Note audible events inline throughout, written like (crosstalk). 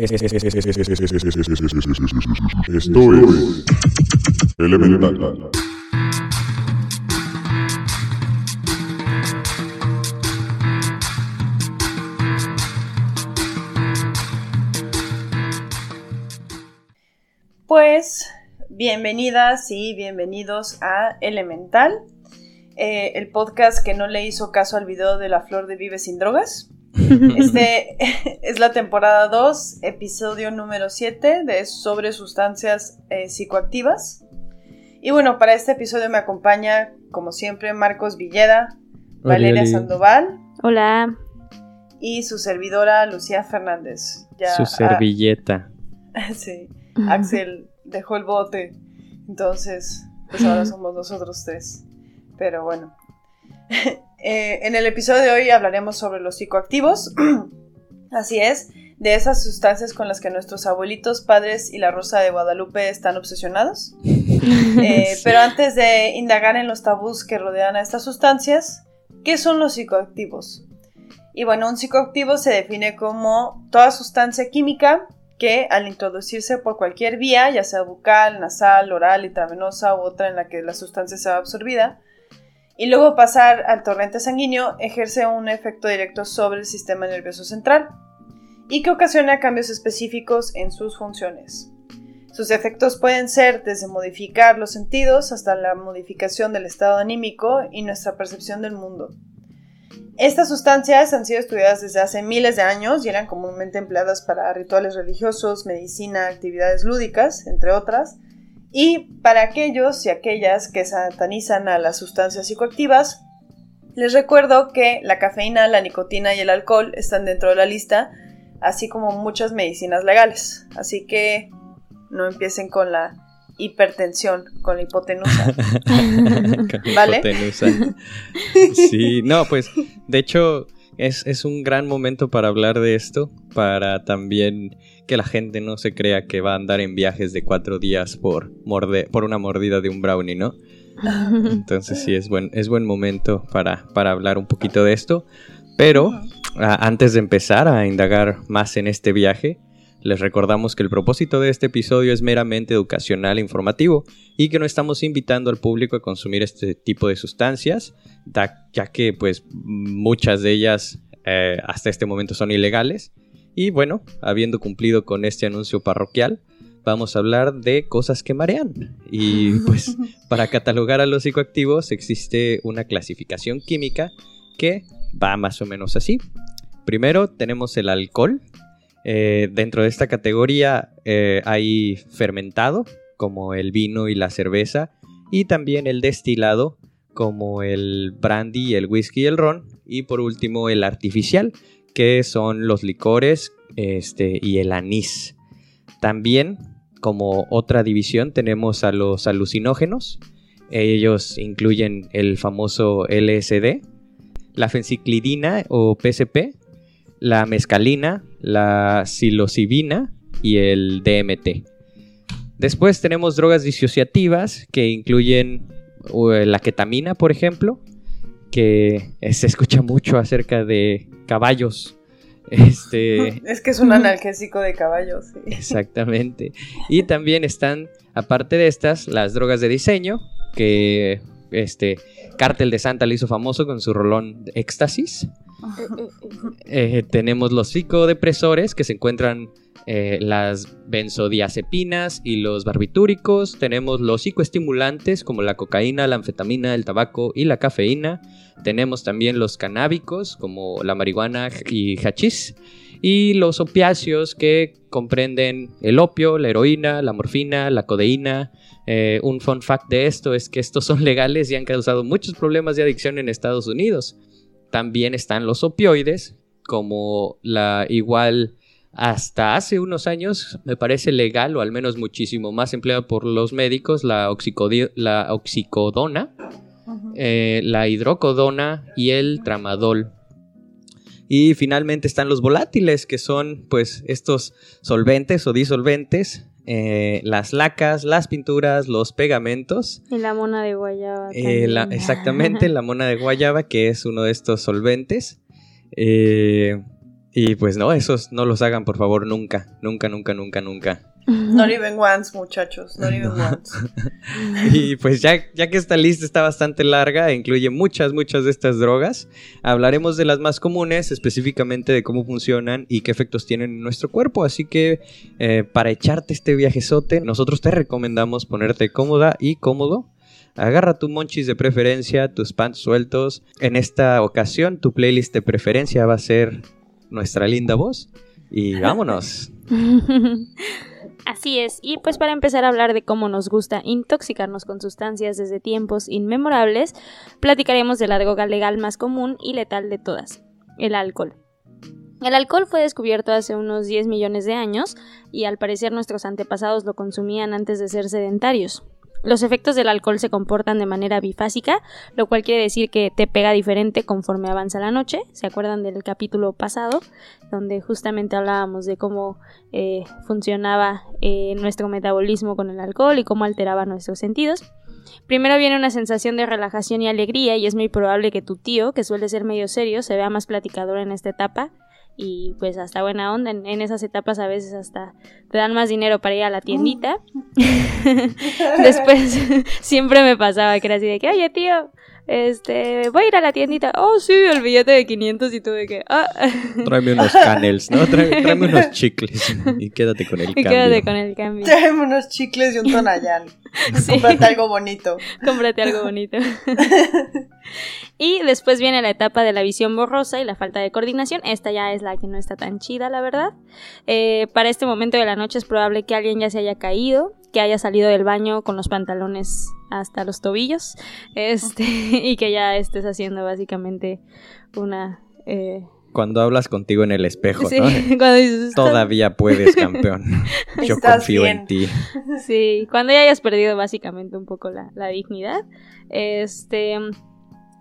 Esto es Elemental. Pues bienvenidas y bienvenidos a Elemental, eh, el podcast que no le hizo caso al video de la flor de Vive sin drogas. (laughs) Este (laughs) es la temporada 2, episodio número 7 de sobre sustancias eh, psicoactivas. Y bueno, para este episodio me acompaña, como siempre, Marcos Villeda, Valeria Sandoval. Hola. Y su servidora Lucía Fernández. su servilleta. (laughs) sí. Axel dejó el bote. Entonces, pues ahora somos nosotros tres. Pero bueno. Eh, en el episodio de hoy hablaremos sobre los psicoactivos. (clears throat) Así es, de esas sustancias con las que nuestros abuelitos, padres y la Rosa de Guadalupe están obsesionados. (laughs) Eh, pero antes de indagar en los tabús que rodean a estas sustancias, ¿qué son los psicoactivos? Y bueno, un psicoactivo se define como toda sustancia química que al introducirse por cualquier vía, ya sea bucal, nasal, oral, intravenosa u otra en la que la sustancia sea absorbida, y luego pasar al torrente sanguíneo, ejerce un efecto directo sobre el sistema nervioso central y que ocasiona cambios específicos en sus funciones. Sus efectos pueden ser desde modificar los sentidos hasta la modificación del estado anímico y nuestra percepción del mundo. Estas sustancias han sido estudiadas desde hace miles de años y eran comúnmente empleadas para rituales religiosos, medicina, actividades lúdicas, entre otras. Y para aquellos y aquellas que satanizan a las sustancias psicoactivas, les recuerdo que la cafeína, la nicotina y el alcohol están dentro de la lista, así como muchas medicinas legales. Así que no empiecen con la hipertensión con la hipotenusa. (laughs) ¿Vale? Hipotenusa. Sí, no, pues de hecho es, es, un gran momento para hablar de esto, para también que la gente no se crea que va a andar en viajes de cuatro días por, por una mordida de un brownie, ¿no? (laughs) Entonces sí, es buen, es buen momento para, para hablar un poquito de esto. Pero antes de empezar a indagar más en este viaje, les recordamos que el propósito de este episodio es meramente educacional e informativo y que no estamos invitando al público a consumir este tipo de sustancias, ya que pues muchas de ellas eh, hasta este momento son ilegales. Y bueno, habiendo cumplido con este anuncio parroquial, vamos a hablar de cosas que marean. Y (laughs) pues para catalogar a los psicoactivos existe una clasificación química que va más o menos así. Primero tenemos el alcohol, eh, dentro de esta categoría eh, hay fermentado, como el vino y la cerveza, y también el destilado, como el brandy, el whisky y el ron, y por último el artificial, que son los licores este, y el anís. También, como otra división, tenemos a los alucinógenos. Ellos incluyen el famoso LSD, la fenciclidina o PCP, la mescalina, la psilocibina y el DMT. Después tenemos drogas disociativas que incluyen la ketamina, por ejemplo, que se escucha mucho acerca de caballos. Este... (laughs) Es que es un analgésico de caballos. Exactamente. Y también están, aparte de estas, las drogas de diseño, que este Cártel de Santa le hizo famoso con su rolón Éxtasis. Eh, tenemos los psicodepresores que se encuentran eh, las benzodiazepinas y los barbitúricos. Tenemos los psicoestimulantes como la cocaína, la anfetamina, el tabaco y la cafeína. Tenemos también los canábicos como la marihuana y hachís. Y los opiáceos que comprenden el opio, la heroína, la morfina, la codeína. Eh, un fun fact de esto es que estos son legales y han causado muchos problemas de adicción en Estados Unidos. También están los opioides, como la igual hasta hace unos años me parece legal o al menos muchísimo más empleada por los médicos la, la oxicodona, eh, la hidrocodona y el tramadol. Y finalmente están los volátiles, que son pues estos solventes o disolventes eh, las lacas, las pinturas, los pegamentos. Y la mona de guayaba. Eh, exactamente, la mona de guayaba, que es uno de estos solventes. Eh, Y pues no, esos no los hagan por favor nunca, nunca, nunca, nunca, nunca. Not even once, muchachos. Not even once. (laughs) Y pues ya, ya que esta lista está bastante larga e incluye muchas, muchas de estas drogas, hablaremos de las más comunes, específicamente de cómo funcionan y qué efectos tienen en nuestro cuerpo. Así que eh, para echarte este viajezote, nosotros te recomendamos ponerte cómoda y cómodo. Agarra tu monchis de preferencia, tus pants sueltos. En esta ocasión, tu playlist de preferencia va a ser nuestra linda voz. Y (laughs) vámonos. (laughs) Así es, y pues para empezar a hablar de cómo nos gusta intoxicarnos con sustancias desde tiempos inmemorables, platicaremos de la droga legal más común y letal de todas, el alcohol. El alcohol fue descubierto hace unos 10 millones de años y al parecer nuestros antepasados lo consumían antes de ser sedentarios. Los efectos del alcohol se comportan de manera bifásica, lo cual quiere decir que te pega diferente conforme avanza la noche. ¿Se acuerdan del capítulo pasado? Donde justamente hablábamos de cómo eh, funcionaba eh, nuestro metabolismo con el alcohol y cómo alteraba nuestros sentidos. Primero viene una sensación de relajación y alegría y es muy probable que tu tío, que suele ser medio serio, se vea más platicador en esta etapa y pues hasta buena onda. En, en, esas etapas a veces hasta te dan más dinero para ir a la tiendita. (laughs) (laughs) Después (laughs) siempre me pasaba que era así de que, oye tío, este, voy a ir a la tiendita. Oh, sí, el billete de 500 y tú de que, ah. (laughs) Tráeme unos canels, ¿no? Tráeme, tráeme unos chicles y quédate con el y cambio. quédate con el cambio. Tráeme unos chicles y un tonallán. (laughs) Sí. Cómprate algo bonito. Cómprate algo bonito. (laughs) y después viene la etapa de la visión borrosa y la falta de coordinación. Esta ya es la que no está tan chida, la verdad. Eh, para este momento de la noche es probable que alguien ya se haya caído, que haya salido del baño con los pantalones hasta los tobillos, este, (laughs) y que ya estés haciendo básicamente una... Eh, Cuando hablas contigo en el espejo, sí, ¿no? (laughs) cuando dices, Todavía puedes, campeón. (laughs) Yo confío bien. en ti. Sí, cuando ya hayas perdido básicamente un poco la, la dignidad. Este,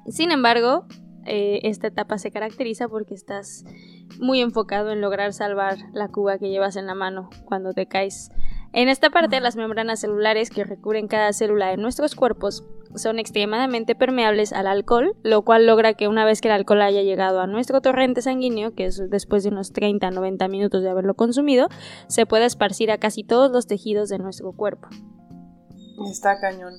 sin embargo, eh, esta etapa se caracteriza porque estás muy enfocado en lograr salvar la cuba que llevas en la mano cuando te caes. En esta parte, las membranas celulares que recubren cada célula de nuestros cuerpos son extremadamente permeables al alcohol, lo cual logra que una vez que el alcohol haya llegado a nuestro torrente sanguíneo, que es después de unos 30 a 90 minutos de haberlo consumido, se pueda esparcir a casi todos los tejidos de nuestro cuerpo. Está cañón.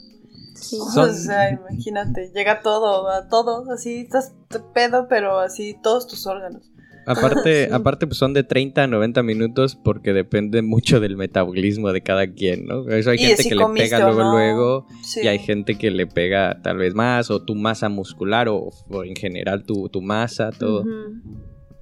Sí. Son- O sea, imagínate, llega todo, a todos, así estás pedo, pero así todos tus órganos. Aparte, (laughs) Sí. aparte pues son de 30 a 90 minutos porque depende mucho del metabolismo de cada quien, ¿no? Eso hay Y gente si que le pega luego, no. luego, Sí. y hay gente que le pega tal vez más, o tu masa muscular, o, o en general tu, tu masa, todo.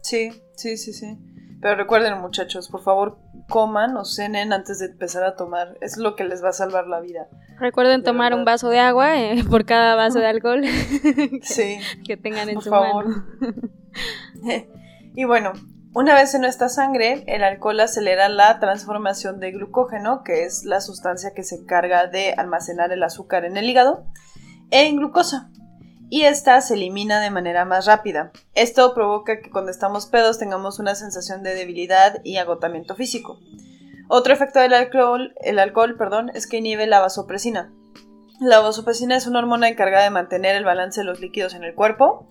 Sí, sí, sí, sí. Pero recuerden, muchachos, por favor, coman o cenen antes de empezar a tomar. Es lo que les va a salvar la vida. Recuerden De tomar un vaso de agua eh, (laughs) por cada vaso de (laughs) alcohol Sí, que tengan en por su favor. mano. Y bueno, una vez en nuestra sangre, el alcohol acelera la transformación de glucógeno, que es la sustancia que se encarga de almacenar el azúcar en el hígado, en glucosa. Y esta se elimina de manera más rápida. Esto provoca que cuando estamos pedos tengamos una sensación de debilidad y agotamiento físico. Otro efecto del alcohol, el alcohol perdón, es que inhibe la vasopresina. La vasopresina es una hormona encargada de mantener el balance de los líquidos en el cuerpo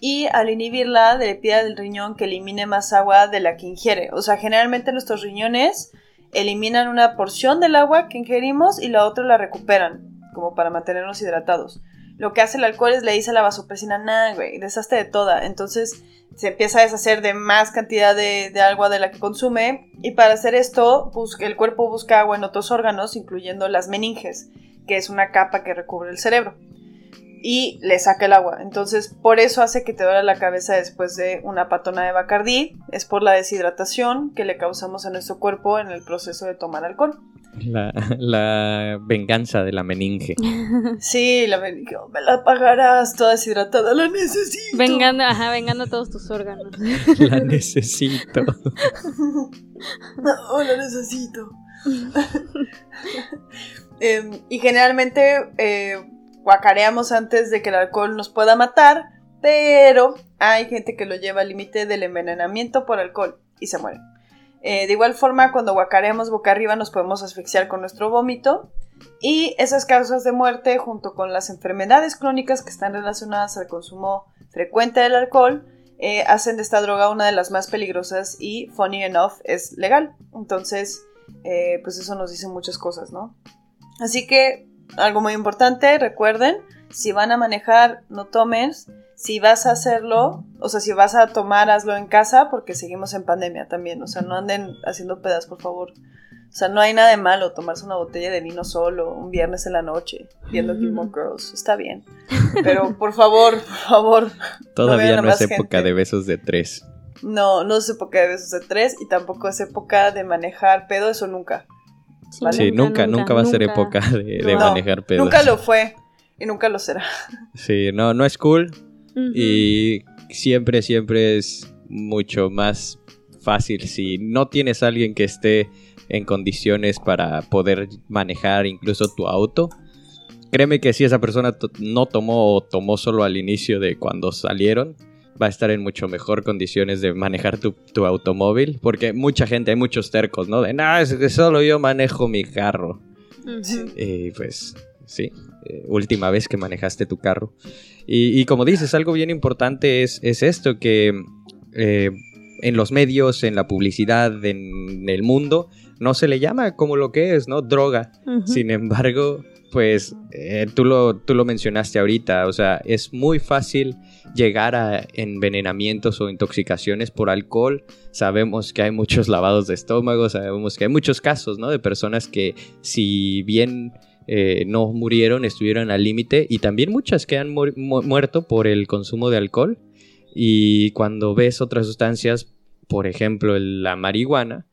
y al inhibirla le pide al riñón que elimine más agua de la que ingiere. O sea, generalmente nuestros riñones eliminan una porción del agua que ingerimos y la otra la recuperan, como para mantenernos hidratados. Lo que hace el alcohol es le dice a la vasopresina, nah, güey, deshazte de toda. Entonces se empieza a deshacer de más cantidad de, agua de la que consume y para hacer esto el cuerpo busca agua en otros órganos, incluyendo las meninges, que es una capa que recubre el cerebro y le saca el agua. Entonces, por eso hace que te duela la cabeza después de una patona de Bacardí. Es por la deshidratación que le causamos a nuestro cuerpo en el proceso de tomar alcohol. La, la venganza de la meninge. (laughs) Sí, la me dijo, me la pagarás toda deshidratada, la necesito. Vengando, ajá, vengando todos tus órganos. (laughs) La necesito. No, (laughs) la necesito. Em, y generalmente eh, guacareamos antes de que el alcohol nos pueda matar, pero hay gente que lo lleva al límite del envenenamiento por alcohol y se muere. Eh, de igual forma, cuando guacareamos boca arriba nos podemos asfixiar con nuestro vómito y esas causas de muerte junto con las enfermedades crónicas que están relacionadas al consumo frecuente del alcohol eh, hacen de esta droga una de las más peligrosas y, funny enough, es legal. Entonces, eh, pues eso nos dice muchas cosas, ¿no? Así que, algo muy importante, recuerden, si van a manejar, no tomen. Si vas a hacerlo, o sea, si vas a tomar, hazlo en casa, porque seguimos en pandemia también. O sea, no anden haciendo pedas, por favor. O sea, no hay nada de malo tomarse una botella de vino solo un viernes en la noche viendo Gilmore Girls. Está bien. Pero por favor, por favor. Todavía no, más es época gente. de besos de tres. No, no es época de besos de tres y tampoco es época de manejar pedo, eso nunca. Vale. Sí, nunca, nunca, va a ser época de, de No, manejar pedos. Nunca lo fue y nunca lo será. (laughs) Sí, no, no es cool. Y siempre, siempre es mucho más fácil si no tienes a alguien que esté en condiciones para poder manejar incluso tu auto. Créeme que si esa persona no tomó o tomó solo al inicio de cuando salieron, va a estar en mucho mejor condiciones de manejar tu, tu automóvil. Porque mucha gente, hay muchos tercos, ¿no? De, no, es que solo yo manejo mi carro. Y pues sí, eh, última vez que manejaste tu carro. Y, y como dices, algo bien importante es, es esto, que eh, en los medios, en la publicidad, en el mundo, no se le llama como lo que es, ¿no? Droga. Sin embargo, pues eh, tú, lo, tú lo mencionaste ahorita, o sea, es muy fácil llegar a envenenamientos o intoxicaciones por alcohol. Sabemos que hay muchos (laughs) lavados de estómago, sabemos que hay muchos casos, ¿no? De personas que si bien eh, no murieron, estuvieron al límite y también muchas que han mu- mu- muerto por el consumo de alcohol. Y cuando ves otras sustancias, por ejemplo, la marihuana,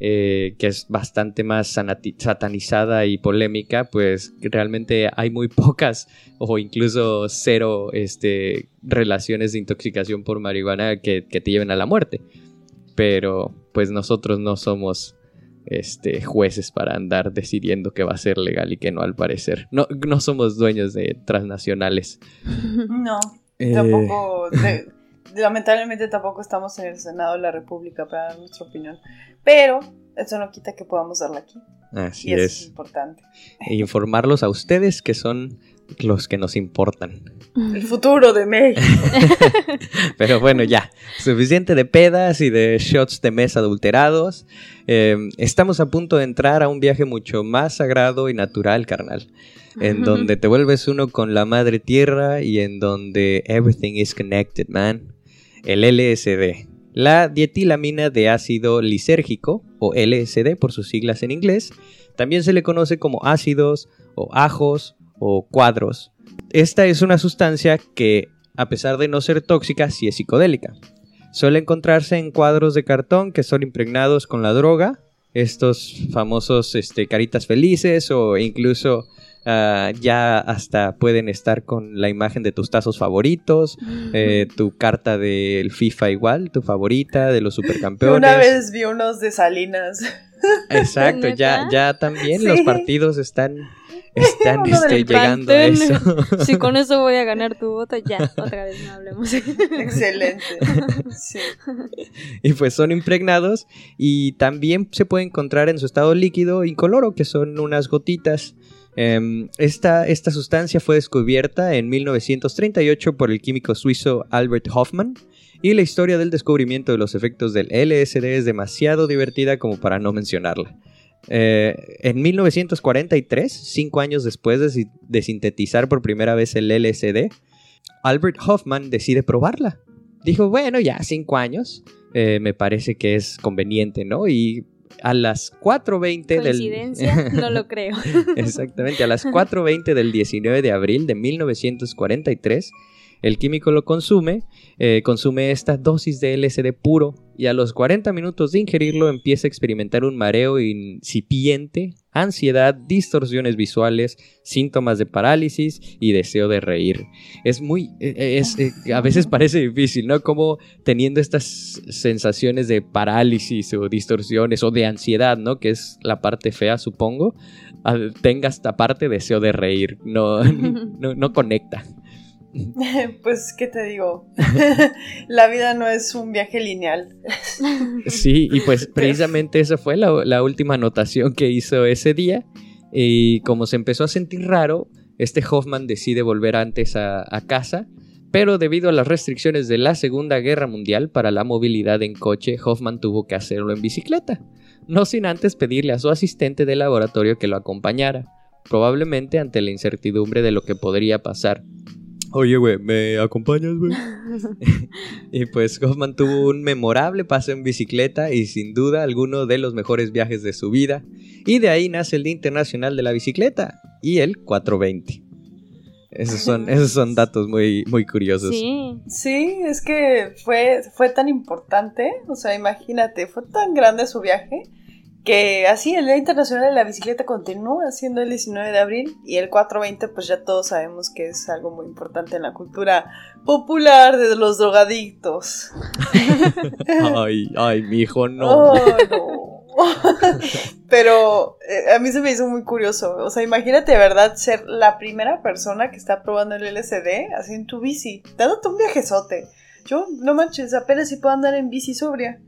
eh, que es bastante más satanizada y polémica, pues realmente hay muy (laughs) pocas o incluso cero este, relaciones de intoxicación por marihuana que, que te lleven a la muerte. Pero pues nosotros no somos este, jueces para andar decidiendo qué va a ser legal y qué no al parecer. No, no somos dueños de transnacionales. (laughs) No, Eh, tampoco. de- lamentablemente tampoco estamos en el Senado de la República para dar nuestra opinión. Pero eso no quita que podamos darla aquí. Así y eso es es. importante. E informarlos a ustedes que son los que nos importan. El futuro de México. (laughs) Pero bueno, ya. Suficiente de pedas y de shots de mesa adulterados. Eh, estamos a punto de entrar a un viaje mucho más sagrado y natural, carnal. En donde te vuelves uno con la madre tierra y en donde everything is connected, man. El LSD. La dietilamina de ácido lisérgico, o LSD por sus siglas en inglés, también se le conoce como ácidos o ajos o cuadros. Esta es una sustancia que, a pesar de no ser tóxica, sí es psicodélica. Suele encontrarse en cuadros de cartón que son impregnados con la droga, estos famosos este, caritas felices o incluso ah, ya hasta pueden estar con la imagen de tus tazos favoritos, eh, tu carta del FIFA igual, tu favorita, de los (laughs) supercampeones. Una vez vi unos de Salinas. (laughs) Exacto, ya, ya también Sí. los partidos están, (laughs) están este, llegando a eso. Si con eso voy a ganar tu voto, ya, otra vez no hablemos. Excelente. Sí. y pues son impregnados y también se puede encontrar en su estado líquido incoloro, que son unas gotitas. Em, esta, esta sustancia fue descubierta en 1938 por el químico suizo Albert Hoffman y la historia del descubrimiento de los efectos del LSD es demasiado divertida como para no mencionarla. Eh, en 1943, cinco años después de, si- de sintetizar por primera vez el LSD, Albert Hoffman decide probarla. Dijo, bueno, ya cinco años, eh, me parece que es conveniente, ¿no? Y a las 4.20 del... (laughs) No lo creo. Exactamente, a las 4.20 del 19 de abril de 1943, el químico lo consume, eh, consume esta dosis de LSD puro y a los 40 minutos de ingerirlo empieza a experimentar un mareo incipiente, ansiedad, distorsiones visuales, síntomas de parálisis y deseo de reír. Es muy, eh, es, eh, a veces (laughs) parece difícil, ¿no? Como teniendo estas sensaciones de parálisis o distorsiones o de ansiedad, ¿no? Que es la parte fea, supongo a- tenga esta parte deseo de reír. No, (laughs) no, no conecta. (laughs) Pues, ¿qué te digo? (laughs) La vida no es un viaje lineal. (laughs) Sí, y pues precisamente esa fue la, la última anotación que hizo ese día. Y como se empezó a sentir raro, este Hoffman decide volver antes a, a casa pero debido a las restricciones de la Segunda Guerra Mundial para la movilidad en coche, Hoffman tuvo que hacerlo en bicicleta, no sin antes pedirle a su asistente de laboratorio que lo acompañara, probablemente ante la incertidumbre de lo que podría pasar. Oye, güey, ¿me acompañas, güey? (laughs) (laughs) y pues Hoffman tuvo un memorable paso en bicicleta y sin duda alguno de los mejores viajes de su vida. Y de ahí nace el Día Internacional de la Bicicleta y el 420. Esos son, esos son datos muy, muy curiosos. Sí. Sí, es que fue, fue tan importante, o sea, imagínate, fue tan grande su viaje que así el Día Internacional de la Bicicleta continúa siendo el 19 de abril y el 420 pues ya todos sabemos que es algo muy importante en la cultura popular de los drogadictos. (laughs) ay, ay, mi hijo, no. Oh, no. (laughs) Pero eh, a mí se me hizo muy curioso. O sea, imagínate de verdad ser la primera persona que está probando el LSD así en tu bici, dándote un viajezote. Yo, no manches, apenas si puedo andar en bici sobria.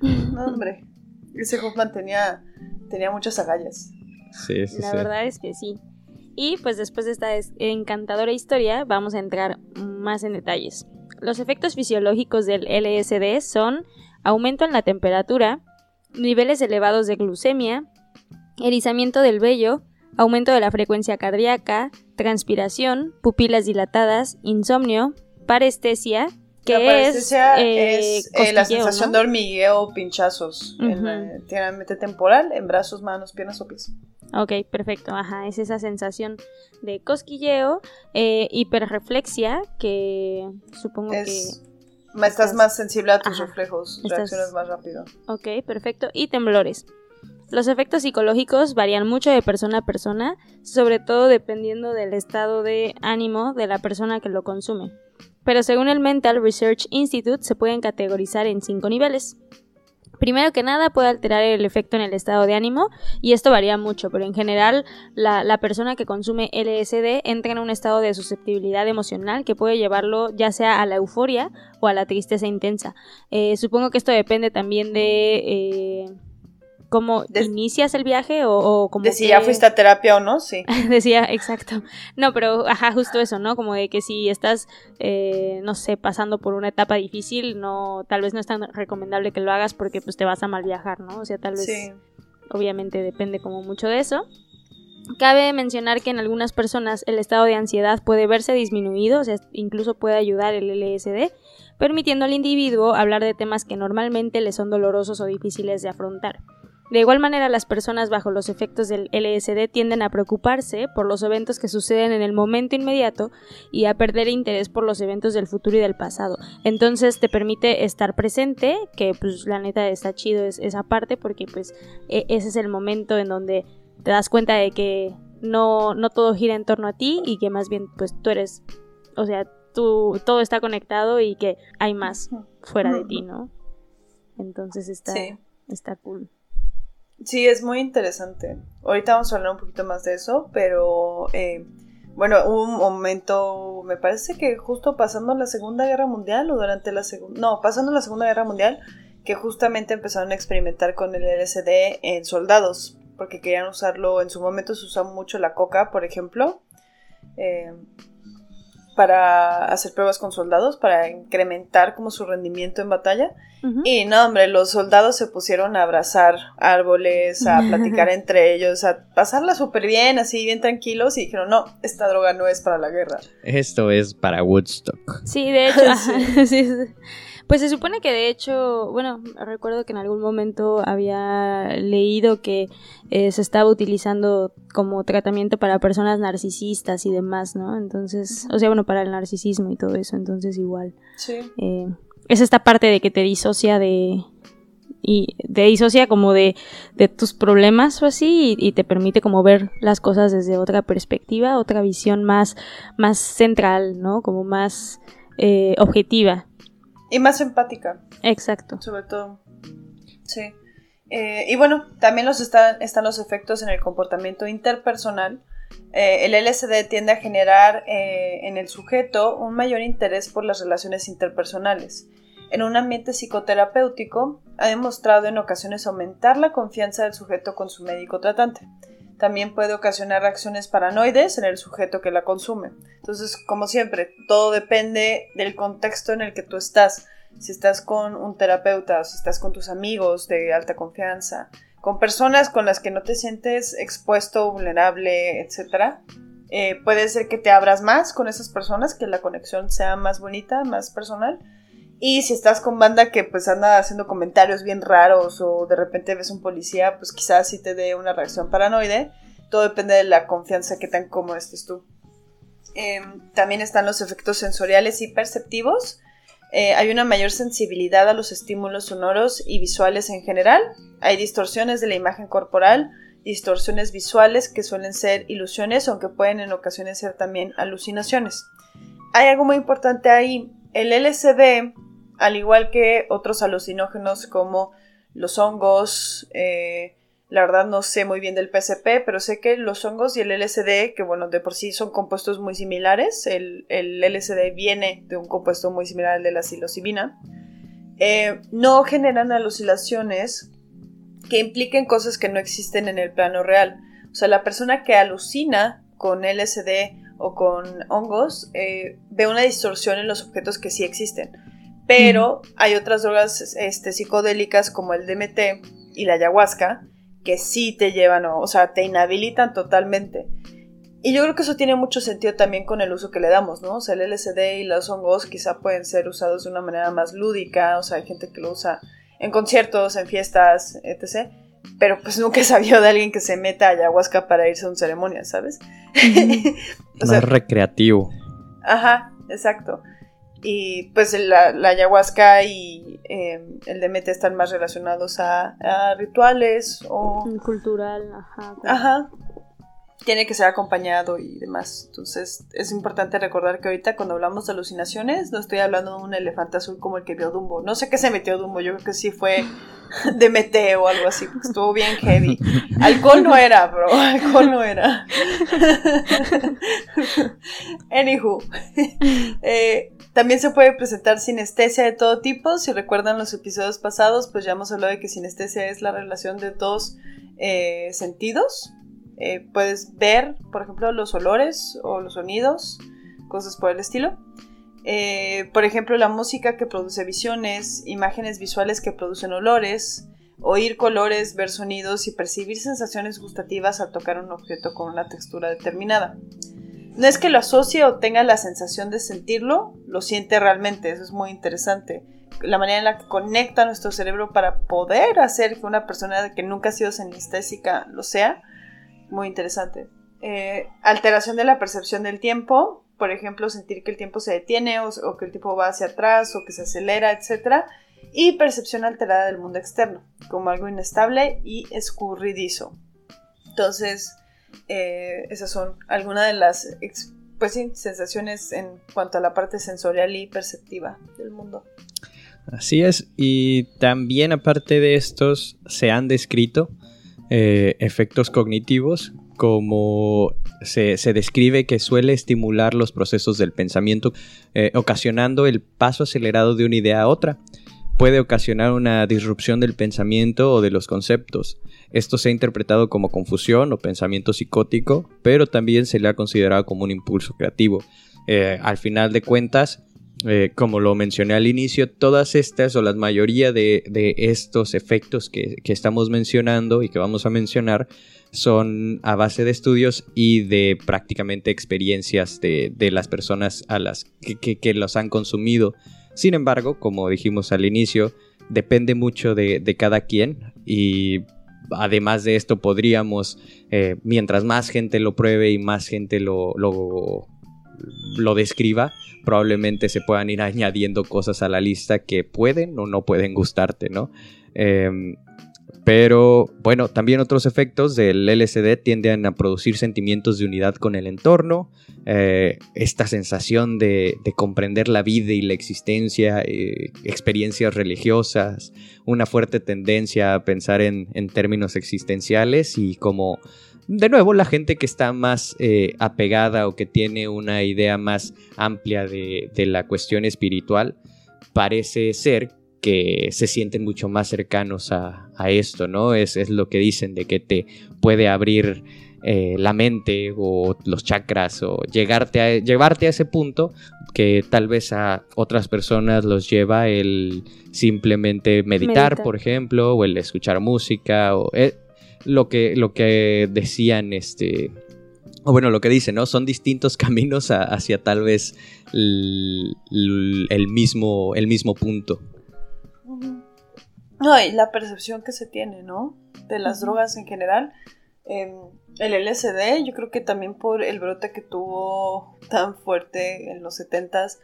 No, hombre. Ese Hoffman tenía, tenía muchas agallas. Sí, sí, La sí. verdad es que sí. Y pues después de esta es- encantadora historia, vamos a entrar más en detalles. Los efectos fisiológicos del LSD son aumento en la temperatura, niveles elevados de glucemia, erizamiento del vello, aumento de la frecuencia cardíaca, transpiración, pupilas dilatadas, insomnio, parestesia, que la es, es, eh, eh, la cosquilleo, sensación ¿no? de hormigueo o pinchazos, en la- Ujú. generalmente temporal, en brazos, manos, piernas o pies. Ok, perfecto, ajá, es esa sensación de cosquilleo, eh, hiperreflexia, que supongo Es, que... estás, más sensible a tus ajá, reflejos, estás- reaccionas más rápido. Ok, perfecto, y temblores. Los efectos psicológicos varían mucho de persona a persona, sobre todo dependiendo del estado de ánimo de la persona que lo consume. Pero según el Mental Research Institute se pueden categorizar en cinco niveles. Primero que nada puede alterar el efecto en el estado de ánimo y esto varía mucho, pero en general la, persona que consume LSD entra en un estado de susceptibilidad emocional que puede llevarlo ya sea a la euforia o a la tristeza intensa. Eh, supongo que esto depende también de eh, cómo De- inicias el viaje o, o como De si que- ya fuiste a terapia o no, sí. (laughs) Decía, exacto. No, pero ajá, justo eso, ¿no? Como de que si estás, eh, no sé, pasando por una etapa difícil, no, tal vez no es tan recomendable que lo hagas porque pues te vas a mal viajar, ¿no? O sea, tal vez, Sí. obviamente depende como mucho de eso. Cabe mencionar que en algunas personas el estado de ansiedad puede verse disminuido, o sea, incluso puede ayudar el LSD, permitiendo al individuo hablar de temas que normalmente le son dolorosos o difíciles de afrontar. De igual manera, las personas bajo los efectos del LSD tienden a preocuparse por los eventos que suceden en el momento inmediato y a perder interés por los eventos del futuro y del pasado. Entonces te permite estar presente, que pues la neta está chido es, esa parte porque pues e- ese es el momento en donde te das cuenta de que no, no todo gira en torno a ti y que más bien pues tú eres, o sea, tú, todo está conectado y que hay más fuera de ti, ¿no? Entonces está, Sí. está cool. Sí, es muy interesante. Ahorita vamos a hablar un poquito más de eso, pero eh, bueno, hubo un momento, me parece que justo pasando la Segunda Guerra Mundial o durante la Segunda, no, pasando la Segunda Guerra Mundial, que justamente empezaron a experimentar con el LSD en soldados, porque querían usarlo, en su momento se usaba mucho la coca, por ejemplo, eh, para hacer pruebas con soldados, para incrementar como su rendimiento en batalla. Y no, hombre, los soldados se pusieron a abrazar árboles, a (laughs) platicar entre ellos, a pasarla súper bien, así bien tranquilos, y dijeron, no, esta droga no es para la guerra. Esto es para Woodstock. Sí, de hecho, (laughs) (laughs) sí, sí. Pues se supone que de hecho, bueno, recuerdo que en algún momento había leído que eh, se estaba utilizando como tratamiento para personas narcisistas y demás, ¿no? Entonces, o sea, bueno, para el narcisismo y todo eso, entonces igual. Sí. eh, es esta parte de que te disocia de y te disocia como de, de tus problemas o así y, y te permite como ver las cosas desde otra perspectiva, otra visión más, más central, ¿no? Como más eh, objetiva. Y más empática, Exacto. sobre todo. Sí. Eh, y bueno, también los están, están los efectos en el comportamiento interpersonal. Eh, el LSD tiende a generar eh, en el sujeto un mayor interés por las relaciones interpersonales. En un ambiente psicoterapéutico ha demostrado en ocasiones aumentar la confianza del sujeto con su médico tratante. También puede ocasionar reacciones paranoides en el sujeto que la consume. Entonces, como siempre, todo depende del contexto en el que tú estás. Si estás con un terapeuta, si estás con tus amigos de alta confianza, con personas con las que no te sientes expuesto, vulnerable, etc. Eh, puede ser que te abras más con esas personas, que la conexión sea más bonita, más personal. Y si estás con banda que pues anda haciendo comentarios bien raros o de repente ves un policía, pues quizás sí te dé una reacción paranoide. Todo depende de la confianza que tan cómodo estés tú. Em, también están los efectos sensoriales y perceptivos. Eh, hay una mayor sensibilidad a los estímulos sonoros y visuales en general. Hay distorsiones de la imagen corporal, distorsiones visuales que suelen ser ilusiones, aunque pueden en ocasiones ser también alucinaciones. Hay algo muy importante ahí. El LSD al igual que otros alucinógenos como los hongos, eh, la verdad no sé muy bien del PCP, pero sé que los hongos y el LSD, que bueno, de por sí son compuestos muy similares, el, LSD viene de un compuesto muy similar al de la psilocibina, eh, no generan alucinaciones que impliquen cosas que no existen en el plano real. O sea, la persona que alucina con LSD o con hongos eh, ve una distorsión en los objetos que sí existen pero hay otras drogas este, psicodélicas como el DMT y la ayahuasca que sí te llevan, o sea, te inhabilitan totalmente. Y yo creo que eso tiene mucho sentido también con el uso que le damos, ¿no? O sea, el LSD y los hongos quizá pueden ser usados de una manera más lúdica, o sea, hay gente que lo usa en conciertos, en fiestas, etc. Pero pues nunca he sabido de alguien que se meta a ayahuasca para irse a un ceremonia, ¿sabes? (laughs) más recreativo. Ajá, exacto. Y pues la, ayahuasca y em, el DMT están más relacionados a, rituales o... Cultural, ajá. Ajá. Tiene que ser acompañado y demás. Entonces es importante recordar que ahorita cuando hablamos de alucinaciones no estoy hablando de un elefante azul como el que vio Dumbo. No sé qué se metió Dumbo, yo creo que sí fue (laughs) DMT o algo así, porque estuvo bien heavy. (laughs) Alcohol no era, bro, alcohol no era. (laughs) Anywho. Eh, también se puede presentar sinestesia de todo tipo. Si recuerdan los episodios pasados, pues ya hemos hablado de que sinestesia es la relación de dos eh, sentidos. Eh, puedes ver, por ejemplo, los olores o los sonidos, cosas por el estilo. Eh, por ejemplo, la música que produce visiones, imágenes visuales que producen olores, oír colores, ver sonidos y percibir sensaciones gustativas al tocar un objeto con una textura determinada. No es que lo asocie o tenga la sensación de sentirlo, lo siente realmente, eso es muy interesante. La manera en la que conecta nuestro cerebro para poder hacer que una persona que nunca ha sido sinestésica lo sea, muy interesante. Eh, alteración de la percepción del tiempo, por ejemplo, sentir que el tiempo se detiene o, o, que el tiempo va hacia atrás o que se acelera, etc. Y percepción alterada del mundo externo, como algo inestable y escurridizo. Entonces, eh, esas son algunas de las pues sensaciones en cuanto a la parte sensorial y perceptiva del mundo. Así es, y también aparte de estos se han descrito eh, efectos cognitivos como se, describe que suele estimular los procesos del pensamiento, eh, ocasionando el paso acelerado de una idea a otra. Puede ocasionar una disrupción del pensamiento o de los conceptos. Esto se ha interpretado como confusión o pensamiento psicótico, pero también se le ha considerado como un impulso creativo. Eh, al final de cuentas, eh, como lo mencioné al inicio, todas estas o la mayoría de, estos efectos que, estamos mencionando y que vamos a mencionar son a base de estudios y de prácticamente experiencias de, las personas a las que, que, los han consumido. Sin embargo, como dijimos al inicio, depende mucho de, de cada quien y además de esto podríamos, eh, mientras más gente lo pruebe y más gente lo, lo, lo, describa, probablemente se puedan ir (laughs) añadiendo cosas a la lista que pueden o no pueden gustarte, ¿no? Em, pero bueno, también otros efectos del LSD tienden a producir sentimientos de unidad con el entorno, eh, esta sensación de, comprender la vida y la existencia, eh, experiencias religiosas, una fuerte tendencia a pensar en, términos existenciales y como, de nuevo, la gente que está más eh, apegada o que tiene una idea más amplia de, de la cuestión espiritual, parece ser que se sienten mucho más cercanos a, esto, ¿no? Es, es, lo que dicen de que te puede abrir eh, la mente o los chakras o llegarte a, llevarte a ese punto que tal vez a otras personas los lleva el simplemente meditar, por ejemplo, o el escuchar música, o eh, lo, que, lo que decían, este, o bueno, lo que dicen, ¿no? Son distintos (laughs) caminos hacia tal vez el, mismo, el mismo punto. No, y la percepción que se tiene, ¿no? De las drogas en general. Em, el LSD, yo creo que también por el brote que tuvo tan fuerte en los 70s,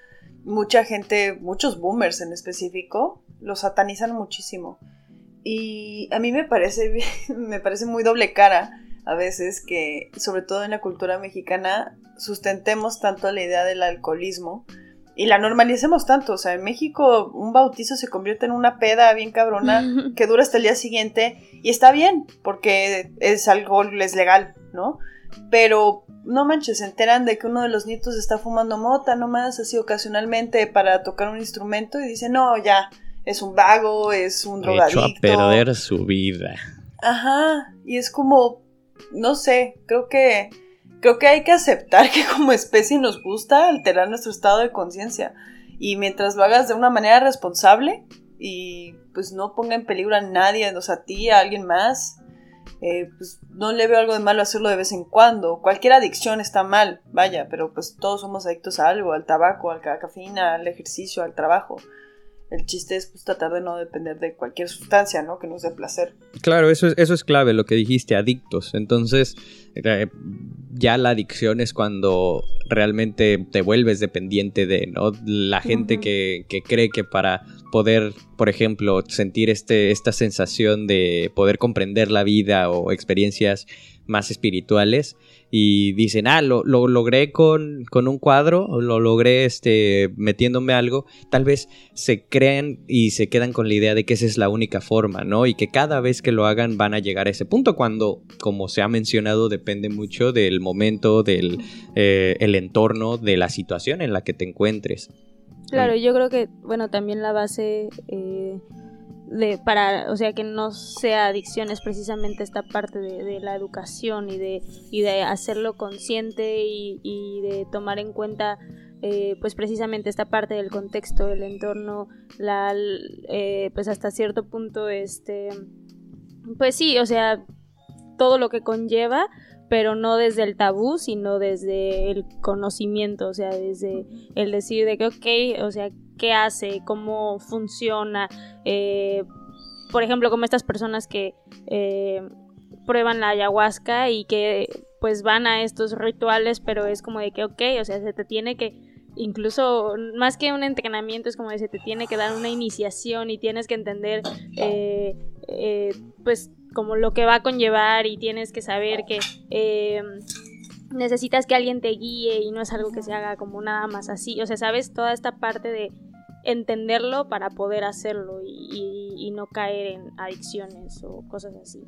mucha gente, muchos boomers en específico, lo satanizan muchísimo. Y a mí me parece, (laughs) me parece muy doble cara a veces que, sobre todo en la cultura mexicana, sustentemos tanto la idea del alcoholismo y la normalicemos tanto. O sea, en México un bautizo se convierte en una peda bien cabrona (laughs) que dura hasta el día siguiente y está bien porque es alcohol, es legal, ¿no? Pero no manches, se enteran de que uno de los nietos está fumando mota nomás, así ocasionalmente para tocar un instrumento y dicen, no, ya, es un vago, es un drogadicto. Hecho a perder su vida. Ajá, y es como, no sé, creo que creo que hay que aceptar que como especie nos gusta alterar nuestro estado de conciencia. Y mientras lo hagas de una manera responsable y pues no ponga en peligro a nadie, o sea, a ti, a alguien más, eh, pues no le veo algo de malo hacerlo de vez en cuando. Cualquier adicción está mal, vaya, pero pues todos somos adictos a algo, al tabaco, a la cafeína, al ejercicio, al trabajo el chiste es pues, tratar de no depender de cualquier sustancia, ¿no? Que nos dé placer. Claro, eso es, eso es clave, lo que dijiste, adictos. Entonces, eh, ya la adicción es cuando realmente te vuelves dependiente de, ¿no? La gente que, que, cree que para poder, por ejemplo, sentir este, esta sensación de poder comprender la vida o experiencias más espirituales, y dicen, ah, lo, lo logré con, con, un cuadro, lo logré este, metiéndome algo, tal vez se creen y se quedan con la idea de que esa es la única forma, ¿no? Y que cada vez que lo hagan van a llegar a ese punto, cuando, como se ha mencionado, depende mucho del momento, del eh, el entorno, de la situación en la que te encuentres. Claro, yo creo que, bueno, también la base... Eh de para o sea que no sea adicciones precisamente esta parte de, la educación y de y de hacerlo consciente y, de tomar en cuenta eh, pues precisamente esta parte del contexto del entorno la eh, pues hasta cierto punto este pues sí o sea todo lo que conlleva pero no desde el tabú, sino desde el conocimiento, o sea, desde el decir de que, ok, o sea, qué hace, cómo funciona. Eh, por ejemplo, como estas personas que eh, prueban la ayahuasca y que pues van a estos rituales, pero es como de que, ok, o sea, se te tiene que, incluso más que un entrenamiento, es como de se te tiene que dar una iniciación y tienes que entender, eh, pues, como lo que va a conllevar y tienes que saber que necesitas que alguien te guíe y no es algo que se haga como nada más así. O sea, sabes toda esta parte de entenderlo para poder hacerlo y, no caer en adicciones o cosas así.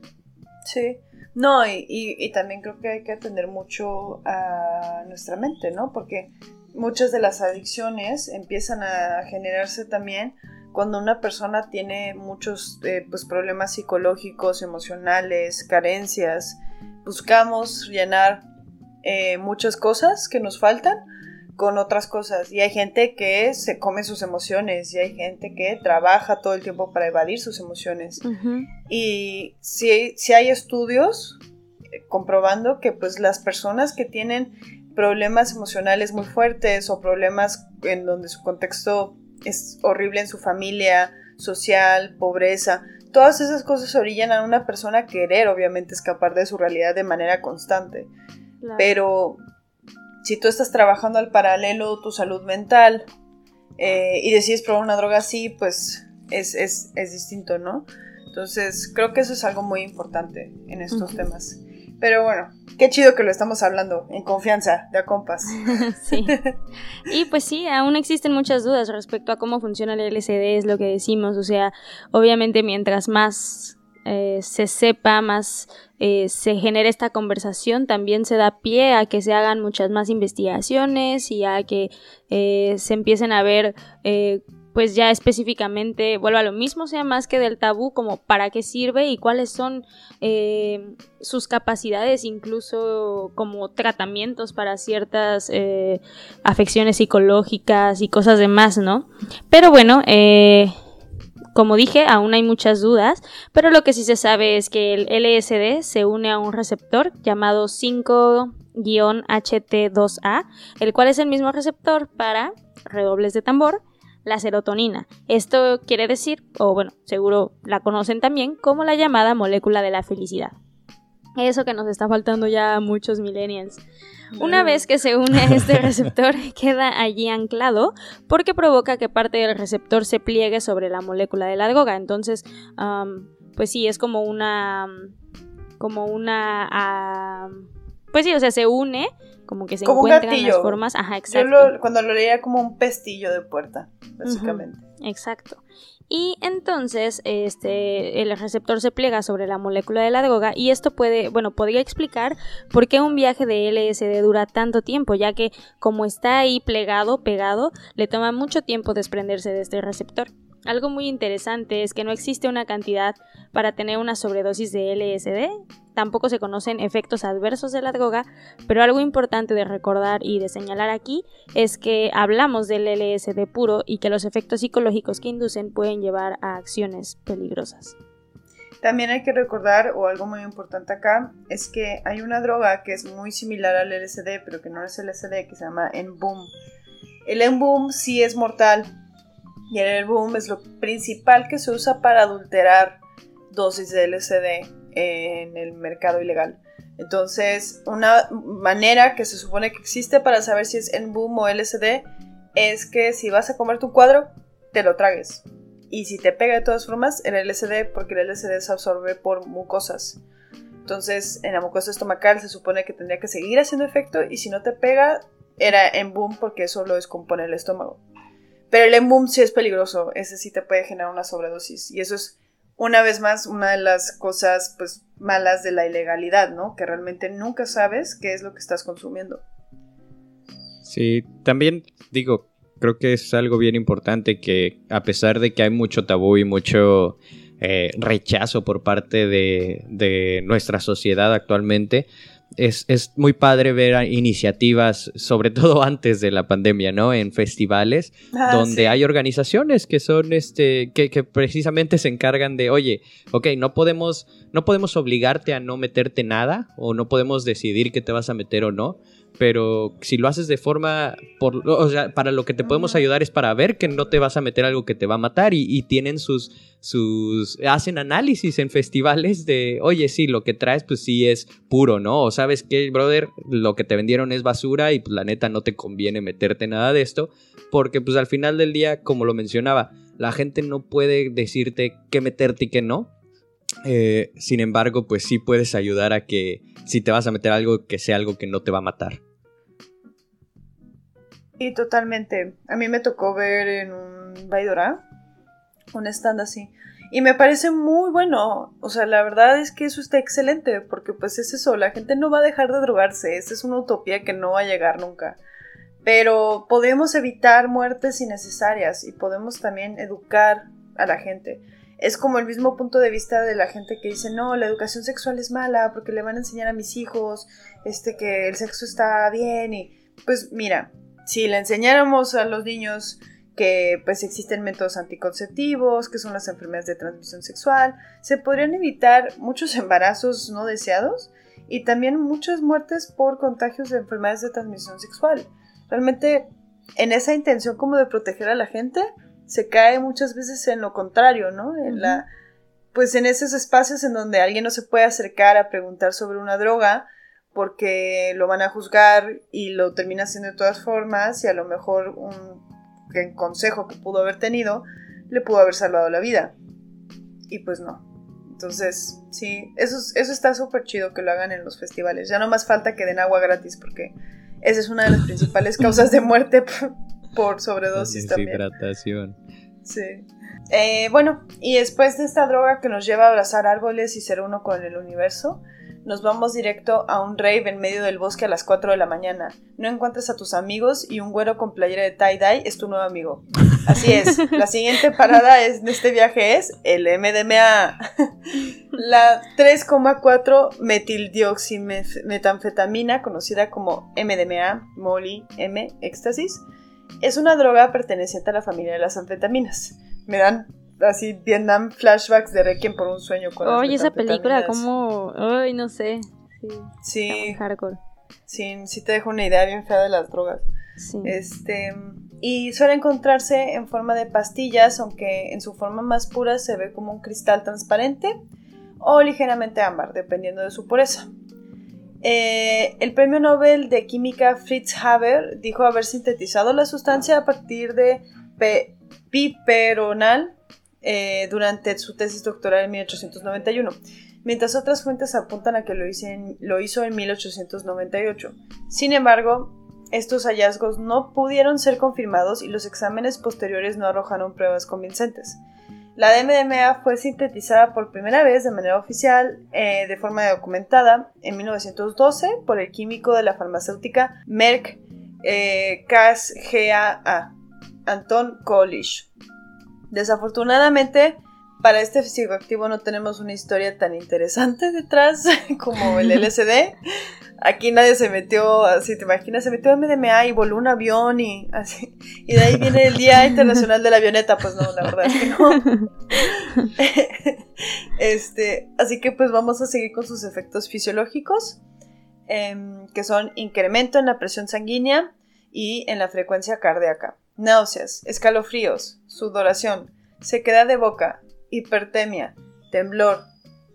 Sí, no, y, y, también creo que hay que atender mucho a nuestra mente, ¿no? Porque muchas de las adicciones empiezan a generarse también cuando una persona tiene muchos eh, pues, problemas psicológicos, emocionales, carencias. Buscamos llenar eh, muchas cosas que nos faltan con otras cosas. Y hay gente que se come sus emociones y hay gente que trabaja todo el tiempo para evadir sus emociones. Y si, si, hay estudios eh, comprobando que pues las personas que tienen problemas emocionales muy fuertes o problemas en donde su contexto es horrible en su familia, social, pobreza, todas esas cosas orillan a una persona querer obviamente escapar de su realidad de manera constante. Pero si tú estás trabajando al paralelo tu salud mental eh, y decides probar una droga así, pues es, es, es, distinto, ¿no? Entonces, creo que eso es algo muy importante en estos temas. Pero bueno, qué chido que lo estamos hablando en confianza, de a compas. (laughs) sí. Y pues sí, aún existen muchas dudas respecto a cómo funciona el LCD, es lo que decimos. O sea, obviamente mientras más eh, se sepa, más eh, se genere esta conversación, también se da pie a que se hagan muchas más investigaciones y a que eh, se empiecen a ver pues ya específicamente vuelvo a lo mismo, sea más que del tabú, como para qué sirve y cuáles son sus capacidades, incluso como tratamientos para ciertas afecciones psicológicas y cosas demás, ¿no? Pero bueno, eh, como dije, aún hay muchas dudas, pero lo que sí se sabe es que el LSD se une a un receptor llamado 5-HT2A, el cual es el mismo receptor para redobles de tambor la serotonina. Esto quiere decir, o bueno, seguro la conocen también, como la llamada molécula de la felicidad. Eso que nos está faltando ya a muchos millennials. Una vez que se une a este (laughs) receptor, queda allí anclado porque provoca que parte del receptor se pliegue sobre la molécula de la droga. Entonces, pues sí, es como una. como una. pues sí, o sea, se une como que se encuentran las formas. Ajá, exacto. Yo cuando lo leía como un pestillo de puerta, básicamente. exacto. Y entonces este, el receptor se pliega sobre la molécula de la droga y esto puede, bueno, podría explicar por qué un viaje de LSD dura tanto tiempo, ya que como está ahí plegado, pegado, le toma mucho tiempo desprenderse de este receptor. Algo muy interesante es que no existe una cantidad para tener una sobredosis de LSD, tampoco se conocen efectos adversos de la droga, pero algo importante de recordar y de señalar aquí es que hablamos del LSD puro y que los efectos psicológicos que inducen pueden llevar a acciones peligrosas. También hay que recordar, o algo muy importante acá, es que hay una droga que es muy similar al LSD, pero que no es LSD, que se llama Enboom. El Enboom sí es mortal, y el boom es lo principal que se usa para adulterar dosis de LSD en el mercado ilegal. Entonces, una manera que se supone que existe para saber si es en boom o LSD es que si vas a comer tu cuadro, te lo tragues. Y si te pega de todas formas, el LSD, porque el LSD se absorbe por mucosas. Entonces, en la mucosa estomacal se supone que tendría que seguir haciendo efecto y si no te pega, era en boom porque eso lo descompone el estómago. Pero el embum sí es peligroso, ese sí te puede generar una sobredosis. Y eso es, una vez más, una de las cosas pues malas de la ilegalidad, ¿no? Que realmente nunca sabes qué es lo que estás consumiendo. Sí, también digo, creo que es algo bien importante que a pesar de que hay mucho tabú y mucho eh, rechazo por parte de, de nuestra sociedad actualmente, es, muy padre ver iniciativas, sobre todo (laughs) antes de la pandemia, ¿no? En festivales, ah, donde hay organizaciones que son, este, que, que, precisamente se encargan de, oye, ok, no podemos, no podemos obligarte a no meterte nada, o no podemos decidir que te vas a meter o no, pero si lo haces de forma, por, o sea, para lo que te podemos ayudar es para ver que no te vas a meter algo que te va a matar y, tienen sus, sus, hacen análisis en festivales de, oye, sí, lo que traes pues sí es puro, ¿no? O sabes que, brother, lo que te vendieron es basura y pues la neta no te conviene meterte nada de esto, porque pues al final del día, como lo mencionaba, la gente no puede decirte qué meterte y qué no. Eh, sin embargo, pues sí puedes ayudar a que si te vas a meter algo, que sea algo que no te va a matar. Y totalmente. A mí me tocó ver en un Baidora un stand así. Y me parece muy bueno. O sea, la verdad es que eso está excelente. Porque pues es eso, la gente no va a dejar de drogarse. Esa es una utopía que no va a llegar nunca. Pero podemos evitar muertes innecesarias y podemos también educar a la gente. Es como el mismo punto de vista de la gente que dice, no, la educación sexual es mala porque le van a enseñar a mis hijos este, que el sexo está bien. Y pues mira, si le enseñáramos a los niños que pues existen métodos anticonceptivos, que son las enfermedades de transmisión sexual, se podrían evitar muchos (laughs) embarazos no deseados y también muchas muertes por contagios de enfermedades de transmisión sexual. Realmente en esa intención como de proteger a la gente, se cae muchas veces en lo contrario, ¿no? En la pues en esos espacios en donde alguien no se puede acercar a preguntar sobre una droga, porque lo van a juzgar y lo termina haciendo de todas formas y a lo mejor un, consejo que pudo haber tenido le pudo haber salvado la vida. Y pues no. Entonces, sí, eso, eso está súper chido que lo hagan en los festivales. Ya no más falta que den agua gratis porque esa es una de las principales (laughs) causas de muerte por, sobredosis también. Deshidratación. Sí. Eh, bueno, y después de esta droga que nos lleva a abrazar árboles y ser uno con el universo, nos vamos directo a un rave en medio del bosque a las 4 de la mañana. No encuentras a tus amigos y un güero con playera de tie-dye es tu nuevo amigo. Así es, la siguiente parada es, de este viaje es el MDMA. (laughs) La 3,4 metildioximetanfetamina, conocida como MDMA, Molly, M, éxtasis, es una droga perteneciente a la familia de las anfetaminas. Me dan así Vietnam flashbacks de Requiem por un sueño con Oye, esa película, como. Ay, no sé. Sí. Sí, hardcore. sí, sí te dejo una idea bien fea de las drogas. Sí. Este, y suele encontrarse en forma de pastillas, aunque en su forma más pura se ve como un cristal transparente o ligeramente ámbar, dependiendo de su pureza. Eh, el premio Nobel de Química Fritz Haber dijo haber sintetizado la sustancia a partir de pe- piperonal eh, durante su tesis doctoral en 1891, mientras otras fuentes apuntan a que lo, hice en- lo hizo en 1898. Sin embargo, estos hallazgos no pudieron ser confirmados y los exámenes posteriores no arrojaron pruebas convincentes. La DMDMA fue sintetizada por primera vez de manera oficial, eh, de forma documentada, en 1912 por el químico de la farmacéutica Merck eh, Anton Kolisch. Desafortunadamente, para este psicoactivo no tenemos una historia tan interesante detrás (laughs) como el LSD. Aquí nadie se metió, así te imaginas, se metió en MDMA y voló un avión y así. Y de ahí viene el Día Internacional de la Avioneta. Pues no, la verdad es que no. (laughs) este, así que pues vamos a seguir con sus efectos fisiológicos, em, que son incremento en la presión sanguínea y en la frecuencia cardíaca, náuseas, escalofríos, sudoración, sequedad de boca, hipertemia, temblor,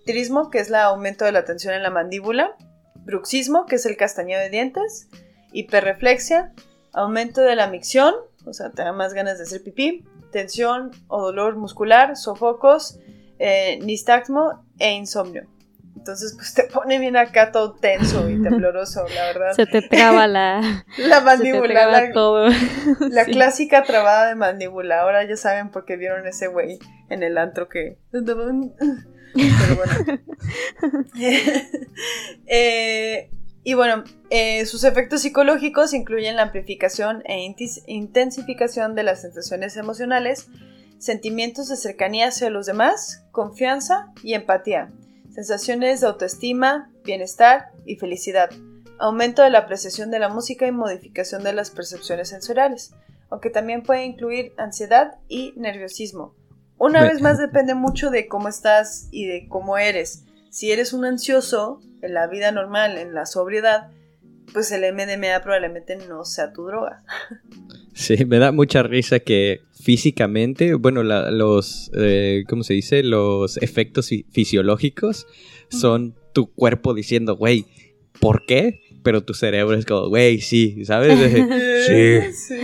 trismo, que es el aumento de la tensión en la mandíbula, bruxismo, que es el castañeo de dientes, hiperreflexia, aumento de la micción, o sea, te da más ganas de hacer pipí, tensión o dolor muscular, sofocos, eh, nistagmo e insomnio. Entonces, pues te pone bien acá todo tenso y tembloroso, la verdad. Se te traba la. (laughs) La se te mandíbula, traba la, todo. la Sí. clásica trabada de mandíbula. Ahora ya saben por qué vieron ese güey en el antro que. Pero bueno. (laughs) Eh, y bueno, eh, sus efectos psicológicos incluyen la amplificación e intensificación de las sensaciones emocionales, sentimientos de cercanía hacia los demás, confianza y empatía, sensaciones de autoestima, bienestar y felicidad, aumento de la apreciación de la música y modificación de las percepciones sensoriales, aunque también puede incluir ansiedad y nerviosismo. Una vez más depende mucho de cómo estás y de cómo eres. Si eres un ansioso en la vida normal, en la sobriedad, pues el MDMA probablemente no sea tu droga. Sí, me da mucha risa que físicamente, bueno, la- los, eh, ¿cómo se dice? Los efectos fi- fisiológicos son tu cuerpo diciendo, güey, ¿por qué? Pero tu cerebro es como, güey, sí, ¿sabes? (laughs) Sí. sí.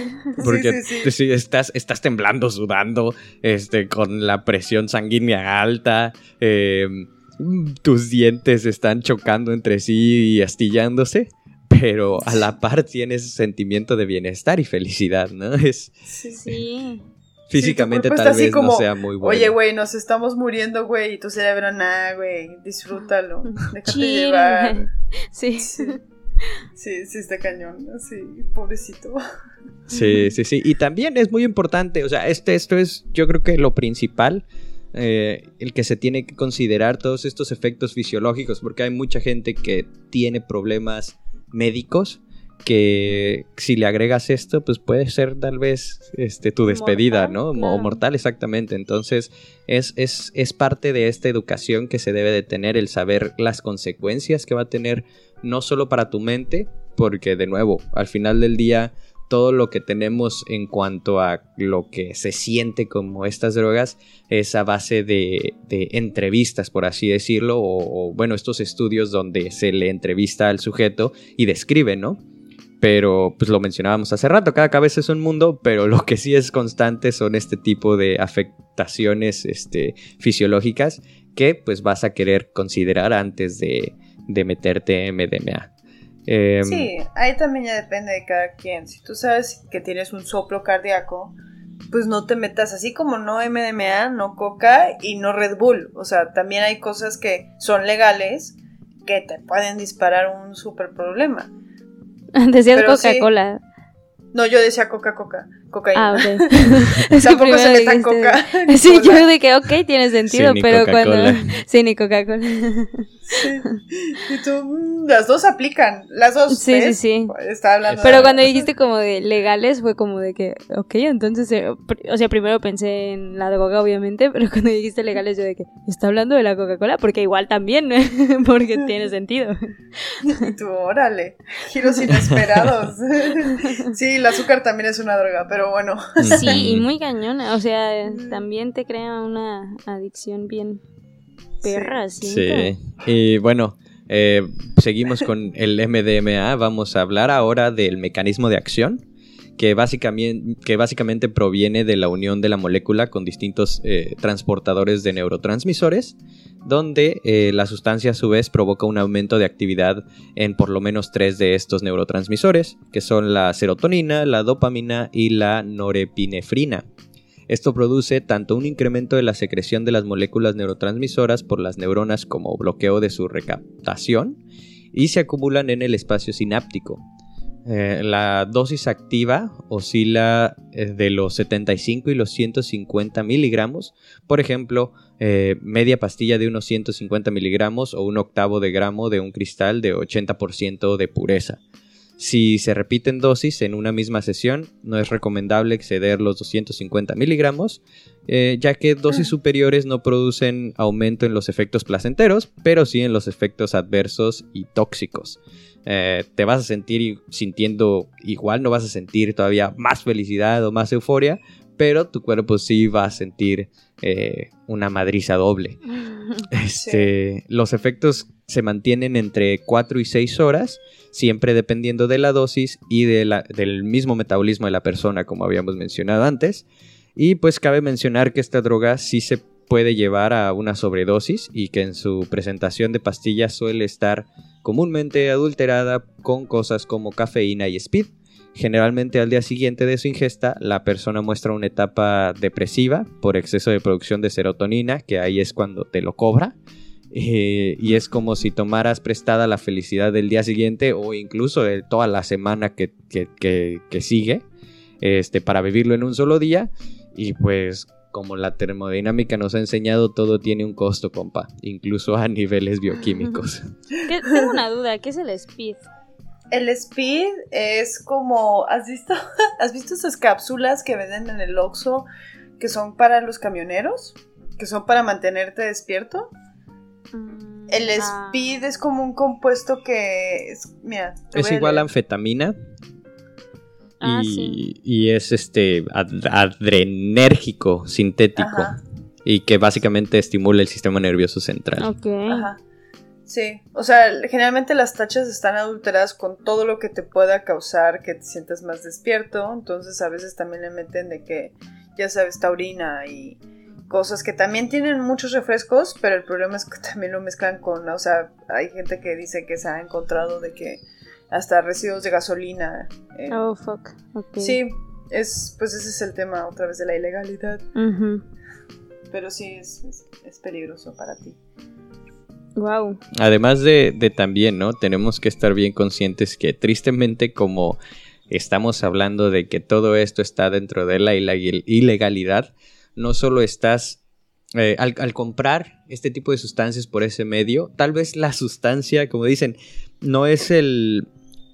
Porque sí estás, estás temblando, sudando, este, con la presión sanguínea alta, eh, tus dientes están chocando entre sí y astillándose, pero a la par tienes sentimiento de bienestar y felicidad, ¿no? (laughs) Es Sí, sí. Sí. físicamente cuerpo tal vez no como, sea muy bueno. Oye, güey, nos estamos muriendo, güey, y tu cerebro, nah, güey, disfrútalo, (laughs) déjate Chill, llevar. (laughs) Sí. Sí. sí, sí está cañón, sí, pobrecito. Sí, sí, sí. Y también es muy importante, o sea, este, esto es yo creo que lo principal, eh, el que se tiene que considerar todos estos efectos fisiológicos, porque hay mucha gente que tiene problemas médicos que si le agregas esto, pues puede ser tal vez este, tu despedida, Mortal, ¿no? Claro. Mortal, exactamente. Entonces, es, es, es parte de esta educación que se debe de tener, el saber las consecuencias que va a tener, no solo para tu mente, porque de nuevo, al final del día, todo lo que tenemos en cuanto a lo que se siente como estas drogas es a base de, de entrevistas, por así decirlo, o, bueno, estos estudios donde se le entrevista al sujeto y describe, ¿no? Pero pues lo mencionábamos hace rato, cada cabeza es un mundo, pero lo que sí es constante son este tipo de afectaciones este, fisiológicas que pues vas a querer considerar antes de, de meterte MDMA. Em, Sí, ahí también ya depende de cada quien. Si tú sabes que tienes un soplo cardíaco, pues no te metas así como no MDMA, no coca y no Red Bull. O sea, también hay cosas que son legales que te pueden disparar un super problema. (laughs) Decías sí. No, yo decía Coca-Coca, cocaína. Ah, ok. (laughs) (laughs) Tampoco se metan dijiste- coca. (laughs) Sí, yo de que, ok, tiene sentido, Sí, ni pero cuando... Sí, ni Coca-Cola. Sí. Y tú, mm, las dos aplican, las dos. Sí, ¿ves? sí, sí. Está hablando Pero de- cuando dijiste como de legales fue como de que, ok, entonces, eh, o sea, primero pensé en la droga obviamente, pero cuando dijiste legales yo de que, ¿está hablando de la Coca-Cola? Porque igual también, porque tiene sentido. Y tú, órale, giros inesperados. sí, el azúcar también es una droga, pero bueno. Sí, y muy (laughs) cañona, o sea, también te crea una adicción bien perra, siento. Sí. Y bueno, eh, seguimos con el MDMA. Vamos a hablar ahora del mecanismo de acción. Que básicamente, proviene de la unión de la molécula con distintos eh, transportadores de neurotransmisores, donde eh, la sustancia a su vez provoca un aumento de actividad en por lo menos tres de estos neurotransmisores, que son la serotonina, la dopamina y la norepinefrina. Esto produce tanto un incremento de la secreción de las moléculas neurotransmisoras por las neuronas como bloqueo de su recaptación y se acumulan en el espacio sináptico. Eh, la dosis activa oscila eh, de los 75 y los 150 miligramos. Por ejemplo, eh, media pastilla de unos 150 miligramos o un octavo de gramo de un cristal de 80% de pureza. Si se repiten dosis en una misma sesión, no es recomendable exceder los 250 miligramos, eh, ya que dosis superiores no producen aumento en los efectos placenteros, pero sí en los efectos adversos y tóxicos. Eh, te vas a sentir sintiendo igual, no vas a sentir todavía más felicidad o más euforia, pero tu cuerpo sí va a sentir eh, una madriza doble. (laughs) Este, Los efectos se mantienen entre 4 y 6 horas, siempre dependiendo de la dosis y de la- del mismo metabolismo de la persona, como habíamos mencionado antes. Y pues cabe mencionar que esta droga sí se puede llevar a una sobredosis y que en su presentación de pastillas suele estar comúnmente adulterada con cosas como cafeína y speed. Generalmente al día siguiente de su ingesta, la persona muestra una etapa depresiva por exceso de producción de serotonina, que ahí es cuando te lo cobra. Eh, y es como si tomaras prestada la felicidad del día siguiente o incluso de toda la semana que, que- que- que sigue este, para vivirlo en un solo día. Y pues como la termodinámica nos ha enseñado, todo tiene un costo, compa, incluso a niveles bioquímicos. (laughs) ¿Qué- Tengo una duda, ¿qué es el speed? El speed es como, ¿has visto? (laughs) ¿Has visto esas cápsulas que venden en el Oxxo que son para los camioneros? Que son para mantenerte despierto. Mm, El ah. speed es como un compuesto que es, mira, Es igual a anfetamina. Ah, y, sí. y es este ad- adrenérgico sintético Ajá. y que básicamente estimula el sistema nervioso central. Ok. Ajá. Sí, o sea, generalmente las tachas están adulteradas con todo lo que te pueda causar que te sientas más despierto, entonces a veces también le meten de que, ya sabes, taurina y cosas que también tienen muchos refrescos, pero el problema es que (laughs) también lo mezclan con, o sea, hay gente que dice que se ha encontrado de que hasta residuos de gasolina. eh, Oh, fuck. Ok. Sí, es, pues ese es el tema otra vez de la ilegalidad, pero sí es, es, es peligroso para ti. Wow. Además de, de también, ¿no? Tenemos que estar bien conscientes que tristemente como estamos hablando de que todo esto está dentro de la ileg- ilegalidad, no solo estás eh, al, al comprar este tipo de sustancias por ese medio, tal vez la sustancia, como dicen, no es el...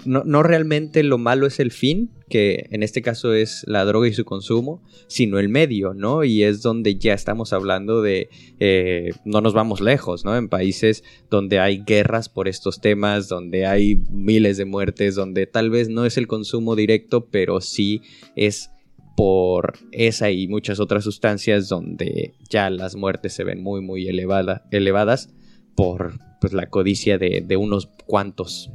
No, no realmente lo malo es el fin, que en este caso es la droga y su consumo, sino el medio, ¿no? Y es donde ya estamos hablando de, eh, no nos vamos lejos, ¿no? En países donde hay guerras por estos temas, donde hay miles de muertes, donde tal vez no es el consumo directo, pero sí es por esa y muchas otras sustancias donde ya las muertes se ven muy, muy elevada, elevadas por pues, la codicia de unos cuantos.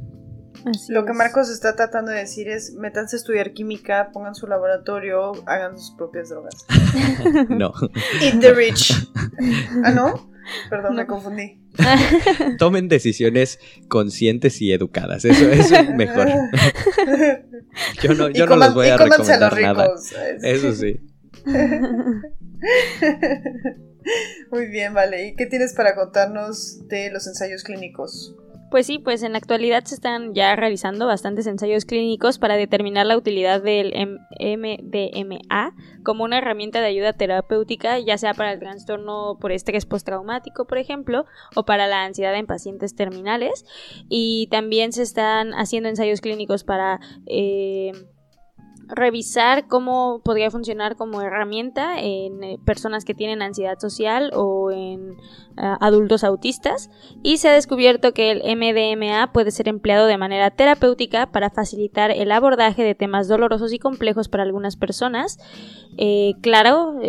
Así Lo que es. Marcos está tratando de decir es, métanse a estudiar química, pongan su laboratorio, hagan sus propias drogas. (laughs) No, (laughs) Eat the rich. ah, ¿no? Perdón, me No. confundí. (laughs) tomen decisiones conscientes y educadas, eso es mejor. Yo no, yo no coman- les voy a los recomendar nada. ricos. Eso sí. Muy bien, vale. ¿Y qué tienes para contarnos de los ensayos clínicos? Pues sí, pues en la actualidad se están ya realizando bastantes ensayos clínicos para determinar la utilidad del MDMA como una herramienta de ayuda terapéutica, ya sea para el trastorno por estrés postraumático, por ejemplo, o para la ansiedad en pacientes terminales. Y también se están haciendo ensayos clínicos para eh, revisar cómo podría funcionar como herramienta en eh, personas que tienen ansiedad social o en eh, adultos autistas y se ha descubierto que el MDMA puede ser empleado de manera terapéutica para facilitar el abordaje de temas dolorosos y complejos para algunas personas. Eh, claro,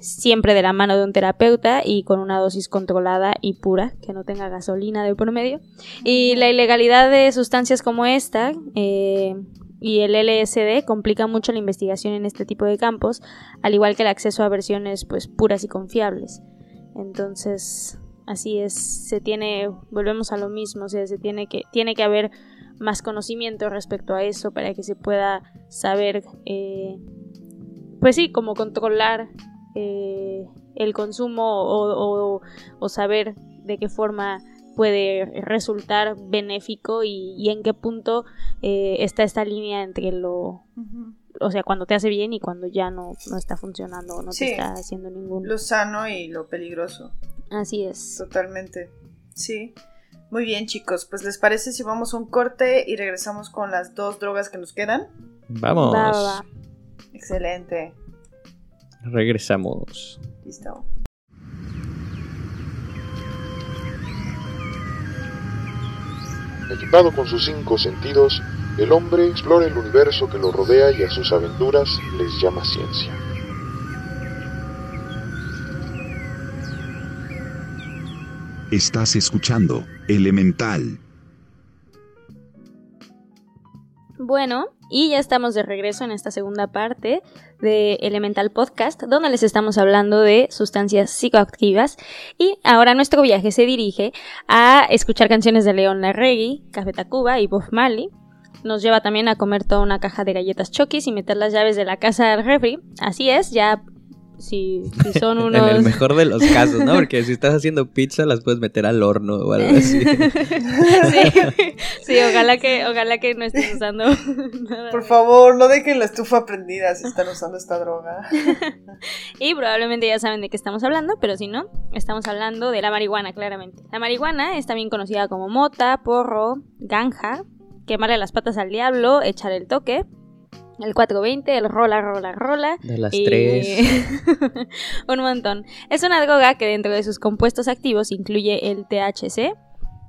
siempre de la mano de un terapeuta y con una dosis controlada y pura, que no tenga gasolina de por medio. Y la ilegalidad de sustancias como esta y el LSD complica mucho la investigación en este tipo de campos, al igual que el acceso a versiones pues puras y confiables. Entonces, así es, se tiene, volvemos a lo mismo, o sea, se tiene que, tiene que haber más conocimiento respecto a eso para que se pueda saber, eh, pues sí, cómo controlar eh, el consumo o, o saber de qué forma puede resultar benéfico y, en qué punto eh, está esta línea entre lo... O sea, cuando te hace bien y cuando ya no, no está funcionando o no te está haciendo ningún... Lo sano y lo peligroso. Así es. Totalmente. Sí. Muy bien, chicos. Pues les parece si vamos a un corte y regresamos con las dos drogas que nos quedan. Vamos. Excelente. Regresamos. Listo. Equipado con sus cinco sentidos, el hombre explora el universo que lo rodea y a sus aventuras les llama ciencia. Estás escuchando Elemental. Bueno, y ya estamos de regreso en esta segunda parte de Elemental Podcast, donde les estamos hablando de sustancias psicoactivas. Y ahora nuestro viaje se dirige a escuchar canciones de León Larregui, Café Tacuba y Bob Marley. Nos lleva también a comer toda una caja de galletas Chokis y meter las llaves de la casa al refri. Así es, ya si, (laughs) son unos... en el mejor de los casos, ¿no? Porque si estás haciendo pizza las puedes meter al horno o algo así. (laughs) (laughs) sí, ojalá que, ojalá que no estés usando nada. Por favor, no dejen la estufa prendida si están usando esta droga. y probablemente ya saben de qué estamos hablando, pero si no, estamos hablando de la marihuana, claramente. La marihuana es también conocida como mota, porro, ganja, quemarle las patas al diablo, echar el toque el 420, el rola, rola, rola. De las tres. (laughs) un montón. Es una droga que dentro de sus compuestos activos incluye el THC.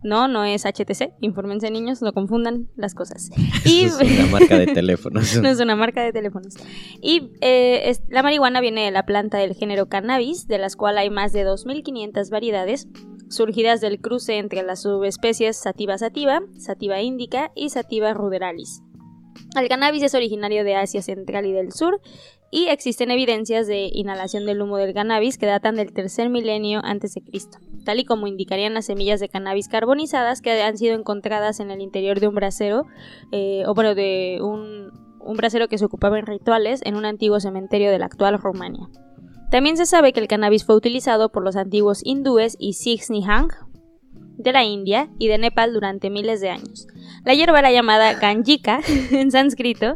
No, no es HTC. Infórmense niños, no confundan las cosas. (laughs) Y... es una marca de teléfonos. (laughs) no es una marca de teléfonos. Y eh, la marihuana viene de la planta del género cannabis, de las cuales hay más de 2.500 variedades surgidas del cruce entre las subespecies Sativa sativa, Sativa indica y Sativa ruderalis. El cannabis es originario de Asia Central y del Sur y existen evidencias de inhalación del humo del cannabis que datan del tercer milenio antes de Cristo, tal y como indicarían las semillas de cannabis carbonizadas que han sido encontradas en el interior de un brasero, eh, o bueno, de un, brasero que se ocupaba en rituales en un antiguo cementerio de la actual Rumania. También se sabe que el cannabis fue utilizado por los antiguos hindúes y Sikhs Nihang de la India y de Nepal durante miles de años. La hierba era llamada ganjika (laughs) en sánscrito,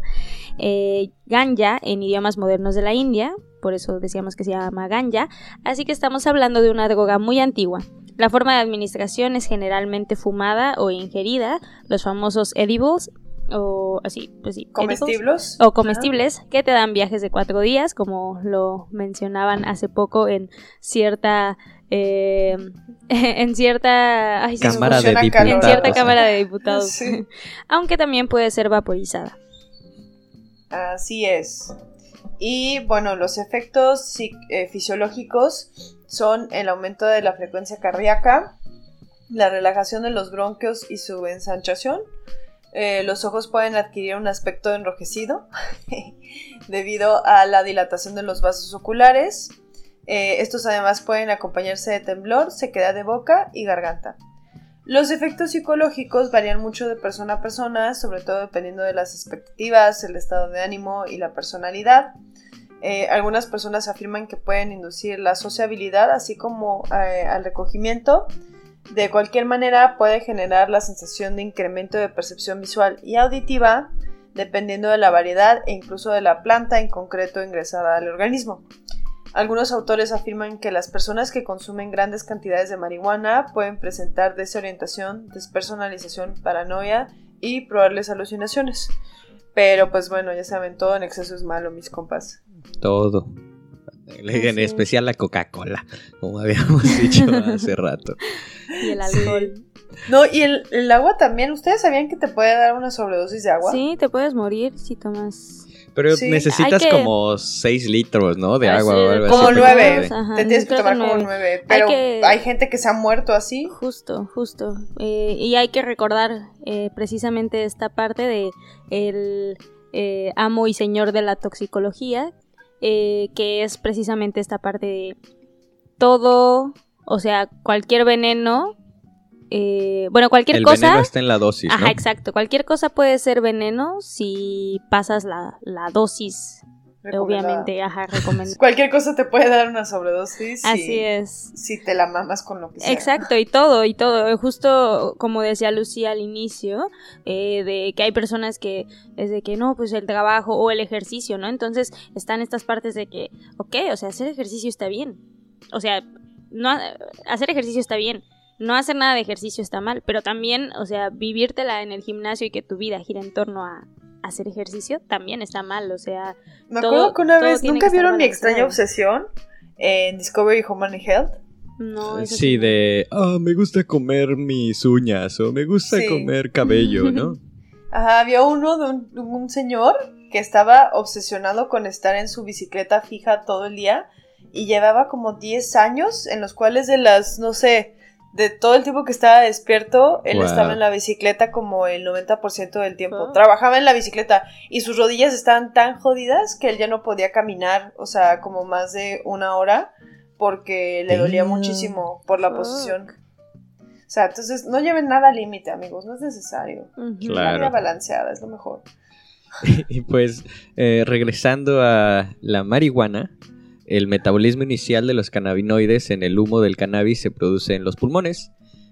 eh, ganja en idiomas modernos de la India, por eso decíamos que se llama ganja, así que estamos hablando de una droga muy antigua. La forma de administración es generalmente fumada o ingerida, los famosos edibles o así, pues sí, comestibles o comestibles que te dan viajes de cuatro días, como lo mencionaban hace poco en cierta eh, (laughs) en cierta cámara de diputados, en cierta cámara de diputados, aunque también puede ser vaporizada. Así es. Y bueno, los efectos eh, fisiológicos son el aumento de la frecuencia cardíaca, la relajación de los bronquios y su ensanchación, eh, los ojos pueden adquirir un aspecto enrojecido (laughs) debido a la dilatación de los vasos oculares. Eh, estos además pueden acompañarse de temblor, sequedad de boca y garganta. Los efectos psicológicos varían mucho de persona a persona, sobre todo dependiendo de las expectativas, el estado de ánimo y la personalidad. Eh, algunas personas afirman que pueden inducir la sociabilidad, así como al recogimiento, De cualquier manera, puede generar la sensación de incremento de percepción visual y auditiva, dependiendo de la variedad e incluso de la planta en concreto ingresada al organismo. Algunos autores afirman que las personas que consumen grandes cantidades de marihuana pueden presentar desorientación, despersonalización, paranoia y probables alucinaciones. Pero pues bueno, ya saben, todo en exceso es malo, mis compas. Todo. En Así es. especial la Coca-Cola, como habíamos (laughs) dicho hace rato. Y el alcohol. No, y el, el agua también. ¿Ustedes sabían que te puede dar una sobredosis de agua? Sí, te puedes morir si tomas. Pero Sí. necesitas que- como 6 litros, ¿no? De Ah, agua sí, o algo Como así. nueve. Ajá, Te tienes que tomar como nueve. nueve. Pero que- hay gente que se ha muerto así. Justo, justo. Eh, y hay que recordar eh, precisamente esta parte de el eh, amo y señor de la toxicología, eh, que es precisamente esta parte de todo, o sea, cualquier veneno, eh, bueno, cualquier El cosa. veneno está en la dosis, ¿no? Ajá, exacto. Cualquier cosa puede ser veneno si pasas la, la dosis, obviamente, ajá, recomendada. (laughs) Cualquier cosa te puede dar una sobredosis. Así si, es. Si te la mamas con lo que sea. Exacto, y todo, y todo. Justo como decía Lucía al inicio, eh, de que hay personas que es de que no, pues el trabajo o el ejercicio, ¿no? Entonces están estas partes de que, ok, o sea, hacer ejercicio está bien. O sea, no ha- hacer ejercicio está bien. No hacer nada de ejercicio está mal, pero también, o sea, vivírtela en el gimnasio y que tu vida gira en torno a hacer ejercicio también está mal, o sea, Me todo- acuerdo que una vez, ¿nunca vieron mi extraña obsesión en Discovery Human and Health? no eso Sí, de, ah, me gusta comer mis uñas o me gusta Sí. comer cabello, ¿no? (laughs) Ajá, había uno de un, de un señor que estaba obsesionado con estar en su bicicleta fija todo el día y llevaba como 10 años en los cuales de las, no sé, de todo el tiempo que estaba despierto, él Wow. estaba en la bicicleta como el 90% del tiempo. Trabajaba en la bicicleta y sus rodillas estaban tan jodidas que él ya no podía caminar, o sea, como más de una hora porque le dolía muchísimo por la posición. O sea, entonces no lleven nada al límite, amigos, no es necesario. Una Claro. vida balanceada es lo mejor. (laughs) Y pues, eh, regresando a la marihuana, el metabolismo inicial de los cannabinoides en el humo del cannabis se produce en los pulmones,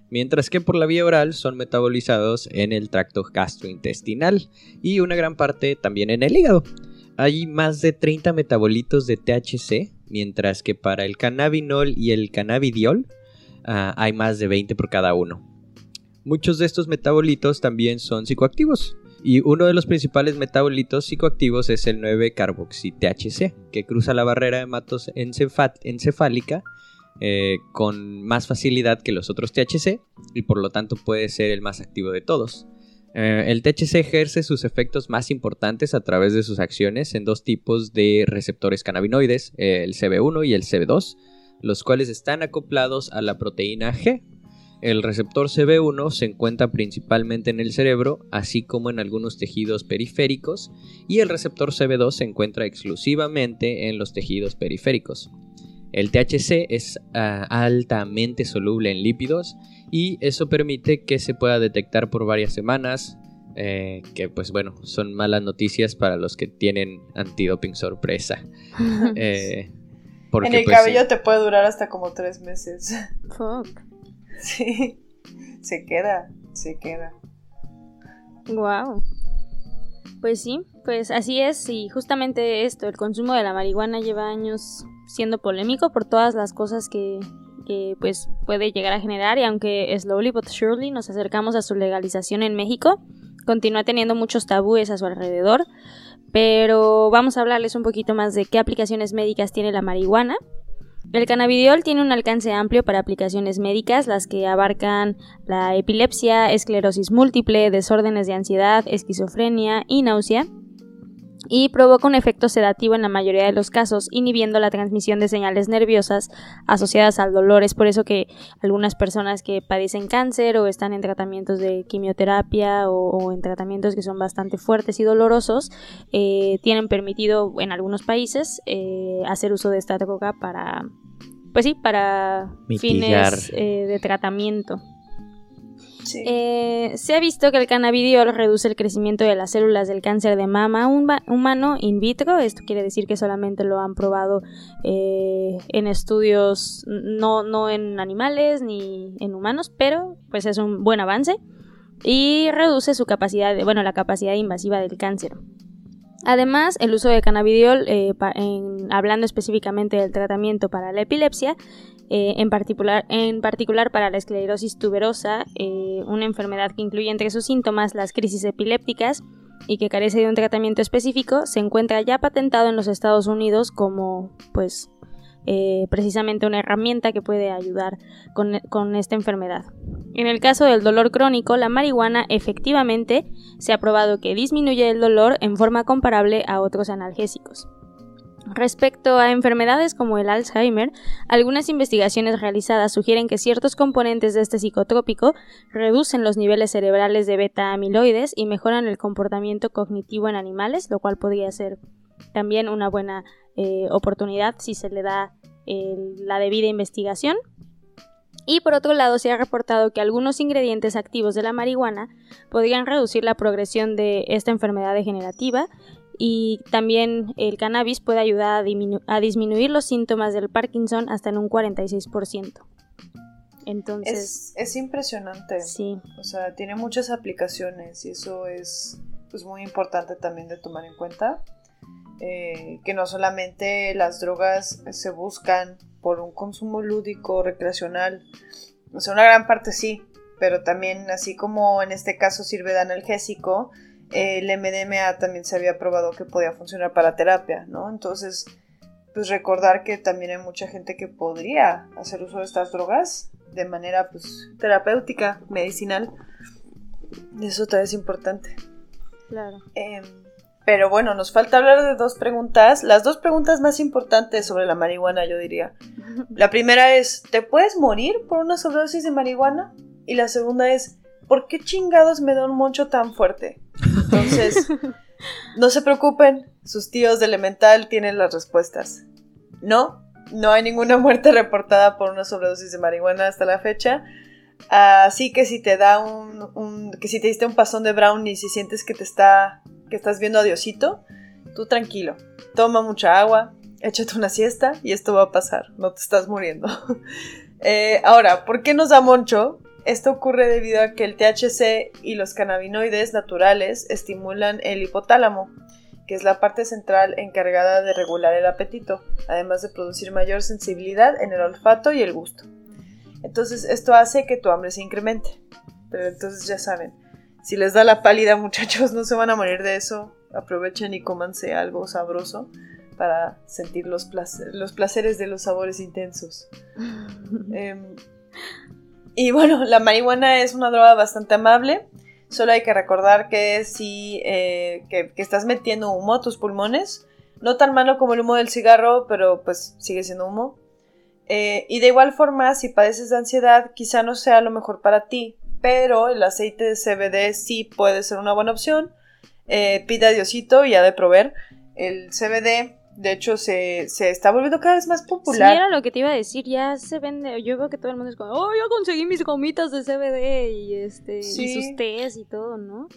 mientras que por la vía oral son metabolizados en el tracto gastrointestinal y una gran parte también en el hígado. Hay más de 30 metabolitos de THC, mientras que para el cannabinol y el cannabidiol ah, hay más de 20 por cada uno. Muchos de estos metabolitos también son psicoactivos, y uno de los principales metabolitos psicoactivos es el 9-carboxi-THC, que cruza la barrera hematoencefálica eh, con más facilidad que los otros THC y por lo tanto puede ser el más activo de todos. Eh, el THC ejerce sus efectos más importantes a través de sus acciones en dos tipos de receptores cannabinoides, el CB1 y el CB2, los cuales están acoplados a la proteína G, el receptor CB1 se encuentra principalmente en el cerebro, así como en algunos tejidos periféricos, y el receptor CB2 se encuentra exclusivamente en los tejidos periféricos. El THC es ah, altamente soluble en lípidos y eso permite que se pueda detectar por varias semanas, eh, que pues bueno, son malas noticias para los que tienen antidoping sorpresa. (laughs) Eh, porque, en el pues, cabello te puede durar hasta como tres meses. Fuck. (laughs) sí. Se queda, se queda. Wow. Pues sí, pues así es y justamente esto, el consumo de la marihuana lleva años siendo polémico por todas las cosas que, que pues puede llegar a generar y aunque slowly but surely nos acercamos a su legalización en México, continúa teniendo muchos tabúes a su alrededor, pero vamos a hablarles un poquito más de qué aplicaciones médicas tiene la marihuana. El cannabidiol tiene un alcance amplio para aplicaciones médicas, las que abarcan la epilepsia, esclerosis múltiple, desórdenes de ansiedad, esquizofrenia y náusea, y provoca un efecto sedativo en la mayoría de los casos, inhibiendo la transmisión de señales nerviosas asociadas al dolor. Es por eso que algunas personas que padecen cáncer o están en tratamientos de quimioterapia o, o en tratamientos que son bastante fuertes y dolorosos, eh, tienen permitido en algunos países eh, hacer uso de esta droga para, pues sí, para Mitigar. fines eh, de tratamiento. Eh, se ha visto que el cannabidiol reduce el crecimiento de las células del cáncer de mama huma- humano in vitro. Esto quiere decir que solamente lo han probado eh, en estudios, no, no en animales ni en humanos, pero pues es un buen avance. Y reduce su capacidad, de- bueno, la capacidad invasiva del cáncer. Además, el uso de cannabidiol, eh, hablando específicamente del tratamiento para la epilepsia, eh, en, particular, en particular para la esclerosis tuberosa, eh, una enfermedad que incluye entre sus síntomas las crisis epilépticas y que carece de un tratamiento específico, se encuentra ya patentado en los Estados Unidos como, pues, eh, precisamente una herramienta que puede ayudar con, con esta enfermedad. En el caso del dolor crónico, la marihuana efectivamente se ha probado que disminuye el dolor en forma comparable a otros analgésicos. Respecto a enfermedades como el Alzheimer, algunas investigaciones realizadas sugieren que ciertos componentes de este psicotrópico reducen los niveles cerebrales de beta amiloides y mejoran el comportamiento cognitivo en animales, lo cual podría ser también una buena eh, oportunidad si se le da la debida investigación. Y por otro lado, se ha reportado que algunos ingredientes activos de la marihuana podrían reducir la progresión de esta enfermedad degenerativa y también el cannabis puede ayudar a, disminuir los síntomas del Parkinson hasta en un 46%. Entonces, Es, es impresionante. sí, O sea, tiene muchas aplicaciones y eso es pues, muy importante también de tomar en cuenta. Eh, que no solamente las drogas se buscan por un consumo lúdico, recreacional. O sea, una gran parte sí, pero también así como en este caso sirve de analgésico, el MDMA también se había probado que podía funcionar para terapia, ¿no? Entonces, pues recordar que también hay mucha gente que podría hacer uso de estas drogas de manera pues terapéutica, medicinal. Eso también es importante. claro. Em, pero bueno, nos falta hablar de dos preguntas. Las dos preguntas más importantes sobre la marihuana, yo diría. (laughs) La primera es, ¿te puedes morir por una sobredosis de marihuana? Y la segunda es, ¿por qué chingados me da un moncho tan fuerte? Entonces, (laughs) no se preocupen, sus tíos de Elemental tienen las respuestas. No, no hay ninguna muerte reportada por una sobredosis de marihuana hasta la fecha. Así que si te da un, un- que si te diste un pasón de brownie y si sientes que te está que estás viendo a Diosito, tú tranquilo. Toma mucha agua, échate una siesta y esto va a pasar, no te estás muriendo. (laughs) Eh, ahora, ¿por qué nos da moncho? Esto ocurre debido a que el THC y los cannabinoides naturales estimulan el hipotálamo, que es la parte central encargada de regular el apetito, además de producir mayor sensibilidad en el olfato y el gusto. Entonces esto hace que tu hambre se incremente. Pero entonces ya saben, si les da la pálida (laughs) muchachos, no se van a morir de eso. Aprovechen y cómanse algo sabroso para sentir los, placer- los placeres de los sabores intensos. (laughs) Em, y bueno, (laughs) la marihuana es una droga bastante amable. Solo hay que recordar que si eh, que, estás metiendo humo a tus pulmones, no tan malo como el humo del cigarro, pero pues sigue siendo humo. Eh, y de igual forma, si padeces de ansiedad, quizá no sea lo mejor para ti, pero el aceite de CBD sí puede ser una buena opción. Eh, pida Diosito y ha de proveer. El CBD, de hecho, se, se está volviendo cada vez más Sí, popular. era lo que te iba a decir, ya se vende, yo veo que todo el mundo es como, oh, yo conseguí mis gomitas de CBD y este, Sí. y sus tés y todo, ¿no?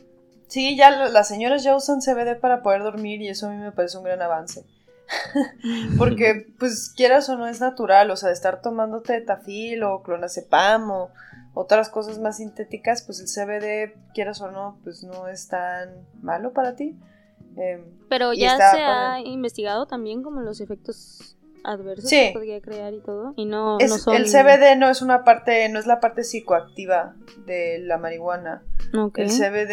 Sí, ya las señoras ya usan CBD para poder dormir y eso a mí me parece un gran avance. (laughs) Porque, (laughs) pues, quieras o no es natural, o sea, de estar tomándote tafil o clonazepam o otras cosas más sintéticas, pues el CBD, quieras o no, pues no es tan malo para ti. Em, Pero ya se ha investigado también como los efectos adversos Sí. que podría crear y todo. Y no, es- no son... El CBD no es una parte, no es la parte psicoactiva de la marihuana. El CBD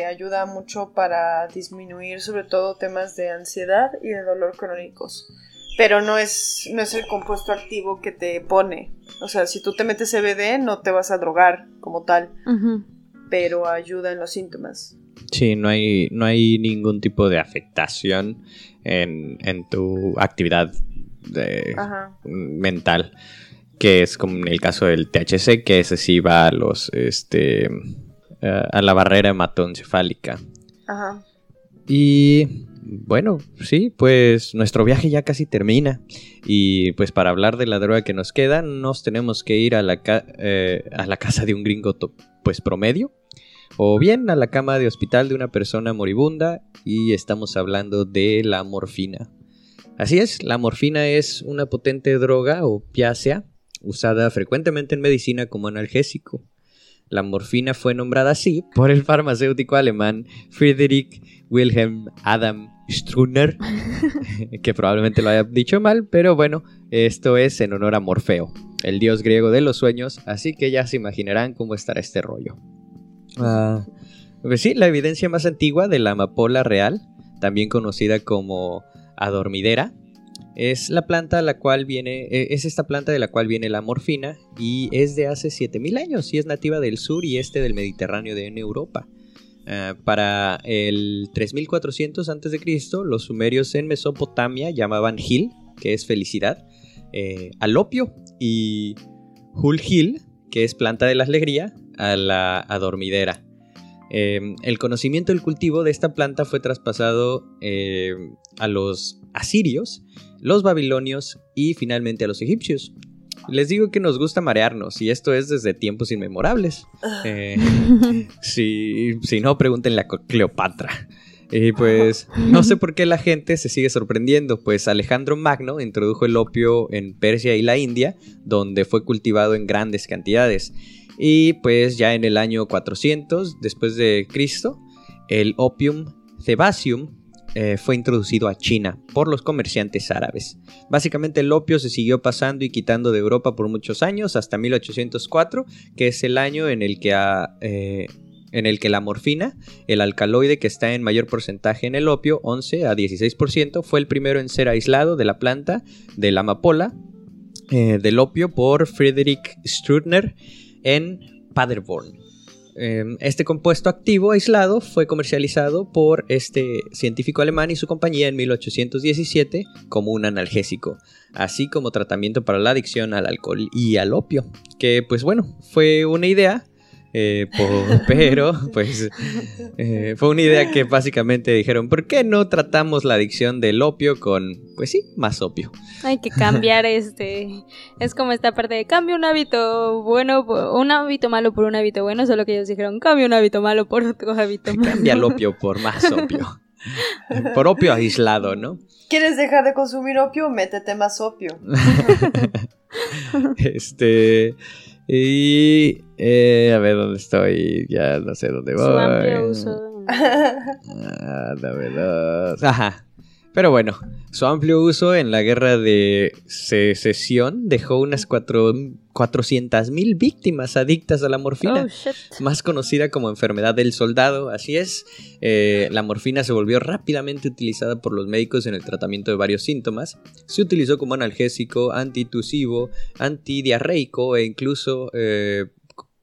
eh, ayuda mucho para disminuir sobre todo temas de ansiedad y de dolor crónicos. Pero no es, no es el compuesto activo que te pone. O sea, si tú te metes CBD no te vas a drogar como tal, pero ayuda en los síntomas. Sí, no hay, no hay ningún tipo de afectación en, en tu actividad de- mental, que es como en el caso del THC, que ese sí va a los, este, eh, a la barrera hematoencefálica. Ajá. Y bueno, sí, pues nuestro viaje ya casi termina. Y pues para hablar de la droga que nos queda, nos tenemos que ir a la, ca- eh, a la casa de un gringo pues promedio, o bien a la cama de hospital de una persona moribunda y estamos hablando de la morfina. Así es, la morfina es una potente droga opiácea usada frecuentemente en medicina como analgésico. La morfina fue nombrada así por el farmacéutico alemán Friedrich Wilhelm Adam Strunner, (laughs) que probablemente lo haya dicho mal, pero bueno, esto es en honor a Morfeo, el dios griego de los sueños, así que ya se imaginarán cómo estará este rollo. Ah, pues sí, la evidencia más antigua de la amapola real, también conocida como adormidera, es la planta la cual viene, eh, es esta planta de la cual viene la morfina y es de hace 7000 años y es nativa del sur y este del Mediterráneo de Europa. Ah, para el 3400 a.C., los sumerios en Mesopotamia llamaban Hil, que es felicidad, eh, al opio, y Hulhil, que es planta de la alegría, a la adormidera. Em, el conocimiento del cultivo de esta planta fue traspasado em, a los asirios, los babilonios y finalmente a los egipcios. Les digo que nos gusta marearnos y esto es desde tiempos inmemorables. Ah. Eh, (laughs) si, si no, pregúntenle a Cleopatra. Y pues no sé por qué la gente se sigue sorprendiendo, pues Alejandro Magno introdujo el opio en Persia y la India, donde fue cultivado en grandes cantidades. Y pues ya en el año 400 después de Cristo, el opium cebasium eh, fue introducido a China por los comerciantes árabes. Básicamente el opio se siguió pasando y quitando de Europa por muchos años, hasta 1804, que es el año en el que, eh, en el que la morfina, el alcaloide que está en mayor porcentaje en el opio, 11 a 16%, fue el primero en ser aislado de la planta de la amapola eh, del opio por Friedrich Strudner en Paderborn. Em, este compuesto activo aislado fue comercializado por este científico alemán y su compañía en 1817 como un analgésico, así como tratamiento para la adicción al alcohol y al opio, que pues bueno, fue una idea eh, (laughs) pero, (laughs) pues, eh, fue una idea que básicamente dijeron, ¿por qué no tratamos la adicción del opio con, pues sí, más opio? Hay que cambiar (laughs) este, es como esta parte de cambio un hábito bueno, un hábito malo por un hábito bueno, solo que ellos dijeron, cambio un hábito malo por otro hábito malo. Cambia el opio por más opio. por opio aislado, ¿no? ¿Quieres dejar de consumir opio? Métete más opio. este... Y eh, a ver dónde estoy. Ya no sé dónde voy. Su amplio uso. Ah, dame dos. Ajá. Pero bueno, su amplio uso en la guerra de secesión dejó unas 400.000 víctimas adictas a la morfina, Oh, más conocida como enfermedad del soldado. Así es, eh, la morfina se volvió rápidamente utilizada por los médicos en el tratamiento de varios síntomas. Se utilizó como analgésico, antitusivo, antidiarreico e incluso eh,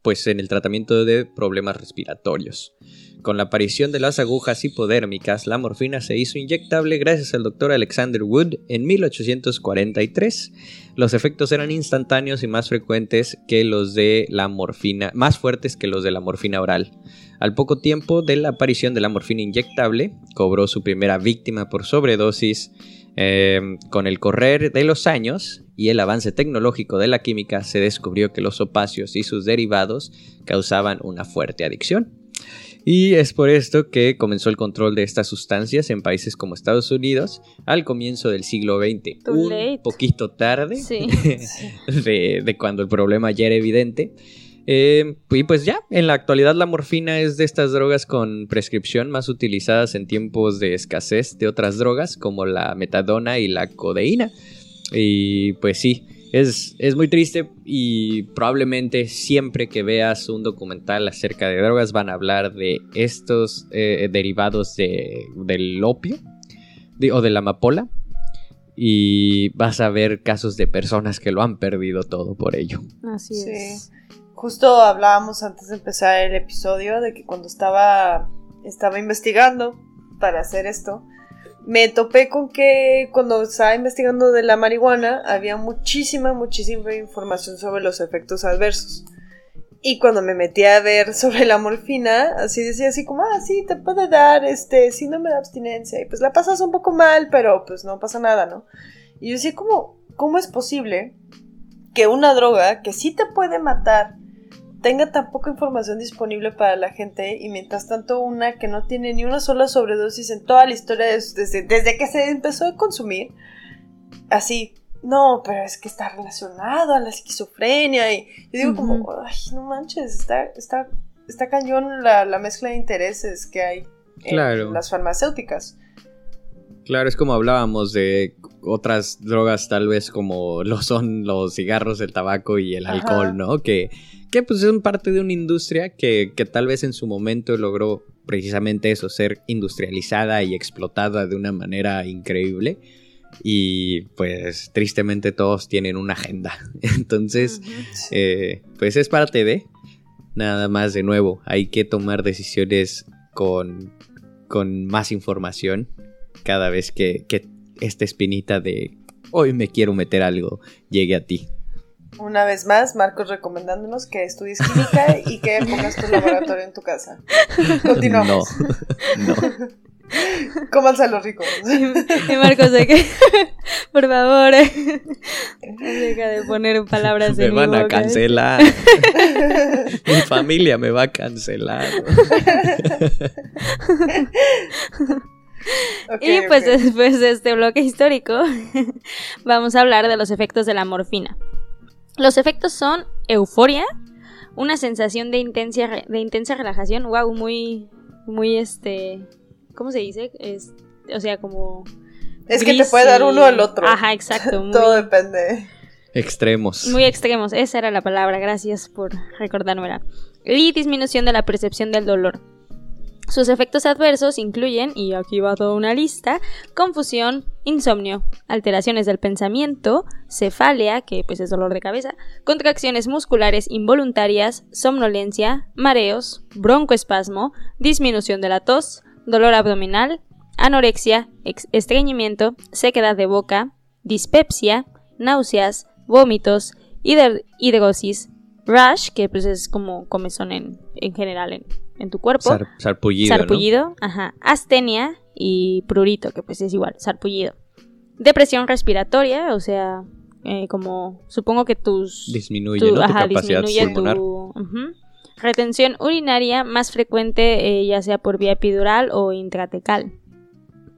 pues en el tratamiento de problemas respiratorios. Con la aparición de las agujas hipodérmicas, la morfina se hizo inyectable gracias al doctor Alexander Wood en 1843. Los efectos eran instantáneos y más frecuentes que los de la morfina, más fuertes que los de la morfina oral. Al poco tiempo de la aparición de la morfina inyectable, cobró su primera víctima por sobredosis. Eh, con el correr de los años y el avance tecnológico de la química, se descubrió que los opacios y sus derivados causaban una fuerte adicción. Y es por esto que comenzó el control de estas sustancias en países como Estados Unidos al comienzo del siglo XX. Too un late. poquito tarde Sí. (laughs) de, de cuando el problema ya era evidente. Eh, y pues ya, en la actualidad la morfina es de estas drogas con prescripción más utilizadas en tiempos de escasez de otras drogas como la metadona y la codeína. Y pues sí, es, es muy triste y probablemente siempre que veas un documental acerca de drogas van a hablar de estos eh, derivados de, del opio de- o de la amapola. Y vas a ver casos de personas que lo han perdido todo por ello. Así Sí. es. Justo hablábamos antes de empezar el episodio de que cuando estaba, estaba investigando para hacer esto, me topé con que cuando estaba investigando de la marihuana había muchísima, muchísima información sobre los efectos adversos. Y cuando me metí a ver (laughs) sobre la morfina, así decía así como, ah, sí, te puede dar este síndrome de abstinencia. Y pues la pasas un poco mal, pero pues no pasa nada, ¿no? Y yo decía, ¿cómo, cómo es posible que una droga que sí te puede matar tenga tan poca información disponible para la gente y mientras tanto una que no tiene ni una sola sobredosis en toda la historia desde, desde que se empezó a consumir, así, no, pero es que está relacionado a la esquizofrenia y yo digo como, ay, no manches, está, está, está cañón la, la mezcla de intereses que hay Claro. en las farmacéuticas. Claro, es como hablábamos de otras drogas tal vez como lo son los cigarros, el tabaco y el Ajá. alcohol, ¿no? Que, que pues son parte de una industria que, que tal vez en su momento logró precisamente eso, ser industrializada y explotada de una manera increíble. Y pues tristemente todos tienen una agenda. (laughs) Entonces, eh, pues es parte de. Nada más de nuevo, hay que tomar decisiones con, con más información cada vez que, que esta espinita de hoy me quiero meter algo llegue a ti. Una vez más, Marcos recomendándonos que estudies química (laughs) y que pongas tu laboratorio en tu casa. Continuamos. No, (laughs) no. Cómanse a los ricos. Y Marcos de que, (laughs) por favor, deja de poner palabras Me en mi van a boca. cancelar. Mi familia me va a cancelar. Y pues después de este bloque histórico, (laughs) vamos a hablar de los efectos de la morfina. Los efectos son euforia, una sensación de intensa, de intensa relajación, wow, muy, muy este, ¿cómo se dice? Es, o sea, como... Es que te puede dar uno el otro. Ajá, exacto. (laughs) Muy, Todo depende. Extremos. muy extremos, esa era la palabra, gracias por recordármela. Y disminución de la percepción del dolor. Sus efectos adversos incluyen, y aquí va toda una lista, confusión, insomnio, alteraciones del pensamiento, cefalia, que pues es dolor de cabeza, contracciones musculares involuntarias, somnolencia, mareos, broncoespasmo, disminución de la tos, dolor abdominal, anorexia, ex- estreñimiento, sequedad de boca, dispepsia, náuseas, vómitos, hidrosis, rash, que pues es como comezón en, en general en, en tu cuerpo, Sar- sarpullido, ¿no? sarpullido, ajá, astenia y prurito, que pues es igual, sarpullido. Depresión respiratoria, o sea, eh, como supongo que tus Disminuye, tu- ¿no? Tu ajá, capacidad disminuye pulmonar. tu-. Retención urinaria más frecuente eh, ya sea por vía epidural o intratecal.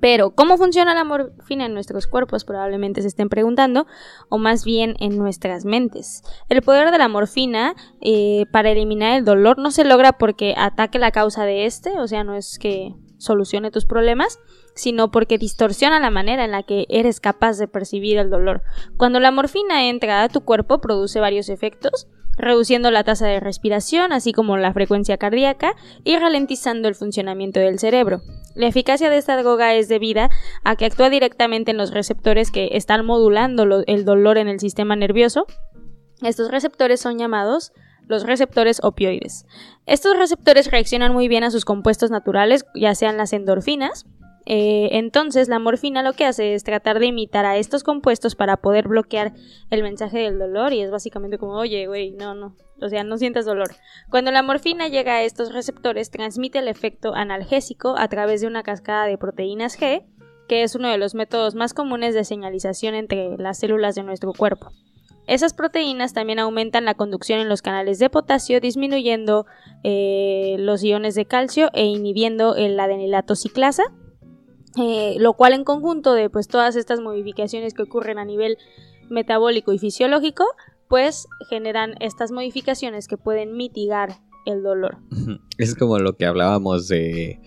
Pero, ¿cómo funciona la morfina en nuestros cuerpos? Probablemente se estén preguntando, o más bien en nuestras mentes. El poder de la morfina eh, para eliminar el dolor no se logra porque ataque la causa de este, o sea, no es que solucione tus problemas, sino porque distorsiona la manera en la que eres capaz de percibir el dolor. Cuando la morfina entra a tu cuerpo produce varios efectos, reduciendo la tasa de respiración, así como la frecuencia cardíaca, y ralentizando el funcionamiento del cerebro. La eficacia de esta droga es debida a que actúa directamente en los receptores que están modulando el dolor en el sistema nervioso. Estos receptores son llamados los receptores opioides. Estos receptores reaccionan muy bien a sus compuestos naturales, ya sean las endorfinas, eh, entonces, la morfina lo que hace es tratar de imitar a estos compuestos para poder bloquear el mensaje del dolor y es básicamente como, oye, güey, no, no, o sea, no sientas dolor. Cuando la morfina llega a estos receptores, transmite el efecto analgésico a través de una cascada de proteínas G, que es uno de los métodos más comunes de señalización entre las células de nuestro cuerpo. Esas proteínas también aumentan la conducción en los canales de potasio, disminuyendo eh, los iones de calcio e inhibiendo el adenilato ciclasa, eh, lo cual en conjunto de pues todas estas modificaciones que ocurren a nivel metabólico y fisiológico, pues generan estas modificaciones que pueden mitigar el dolor. (laughs) Es como lo que hablábamos de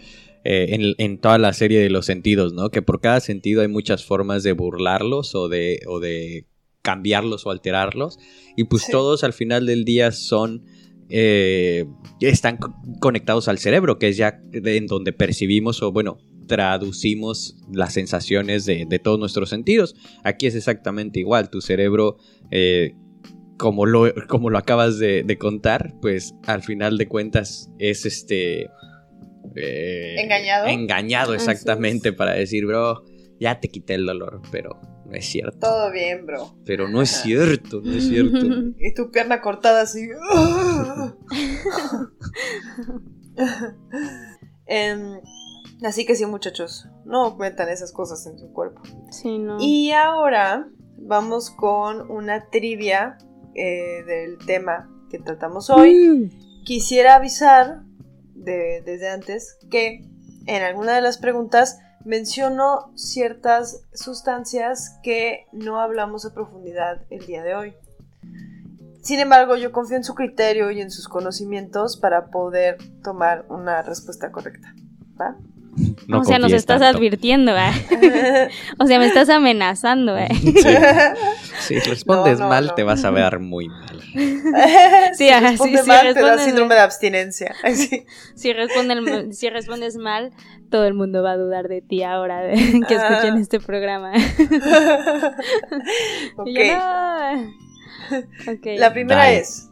eh, en, en toda la serie de los sentidos, ¿no? Que por cada sentido hay muchas formas de burlarlos o de, o de cambiarlos o alterarlos. Y pues Sí. todos al final del día son... eh, están co- conectados al cerebro, que es ya en donde percibimos o bueno, traducimos las sensaciones de, de todos nuestros sentidos. Aquí es exactamente igual, tu cerebro... eh, como lo, como lo acabas de, de contar, pues al final de cuentas es este... eh, ¿Engañado? Engañado, exactamente, para decir, bro, ya te quité el dolor, pero no es cierto. Todo bien, bro. Pero no es cierto, no es cierto. (laughs) Y tu pierna cortada así. (laughs) (laughs) Em, así que sí, muchachos, no metan esas cosas en su cuerpo. Sí, no. Y ahora vamos con una trivia eh, del tema que tratamos hoy, quisiera avisar de- desde antes que en alguna de las preguntas menciono ciertas sustancias que no hablamos a profundidad el día de hoy. Sin embargo, yo confío en su criterio y en sus conocimientos para poder tomar una respuesta correcta. ¿Va? No o sea, nos estás tanto. advirtiendo, ¿eh? (laughs) O sea, me estás amenazando, ¿eh? Sí. (laughs) Si respondes No, no, mal, no. te vas a ver muy mal. (laughs) si ajá, responde sí, sí, mal, te da síndrome de abstinencia. Sí. Si, respondes mal, todo el mundo va a dudar de ti ahora de que Ah. escuchen este programa. Ok. Y yo, "No". Ok. La primera Dale. es,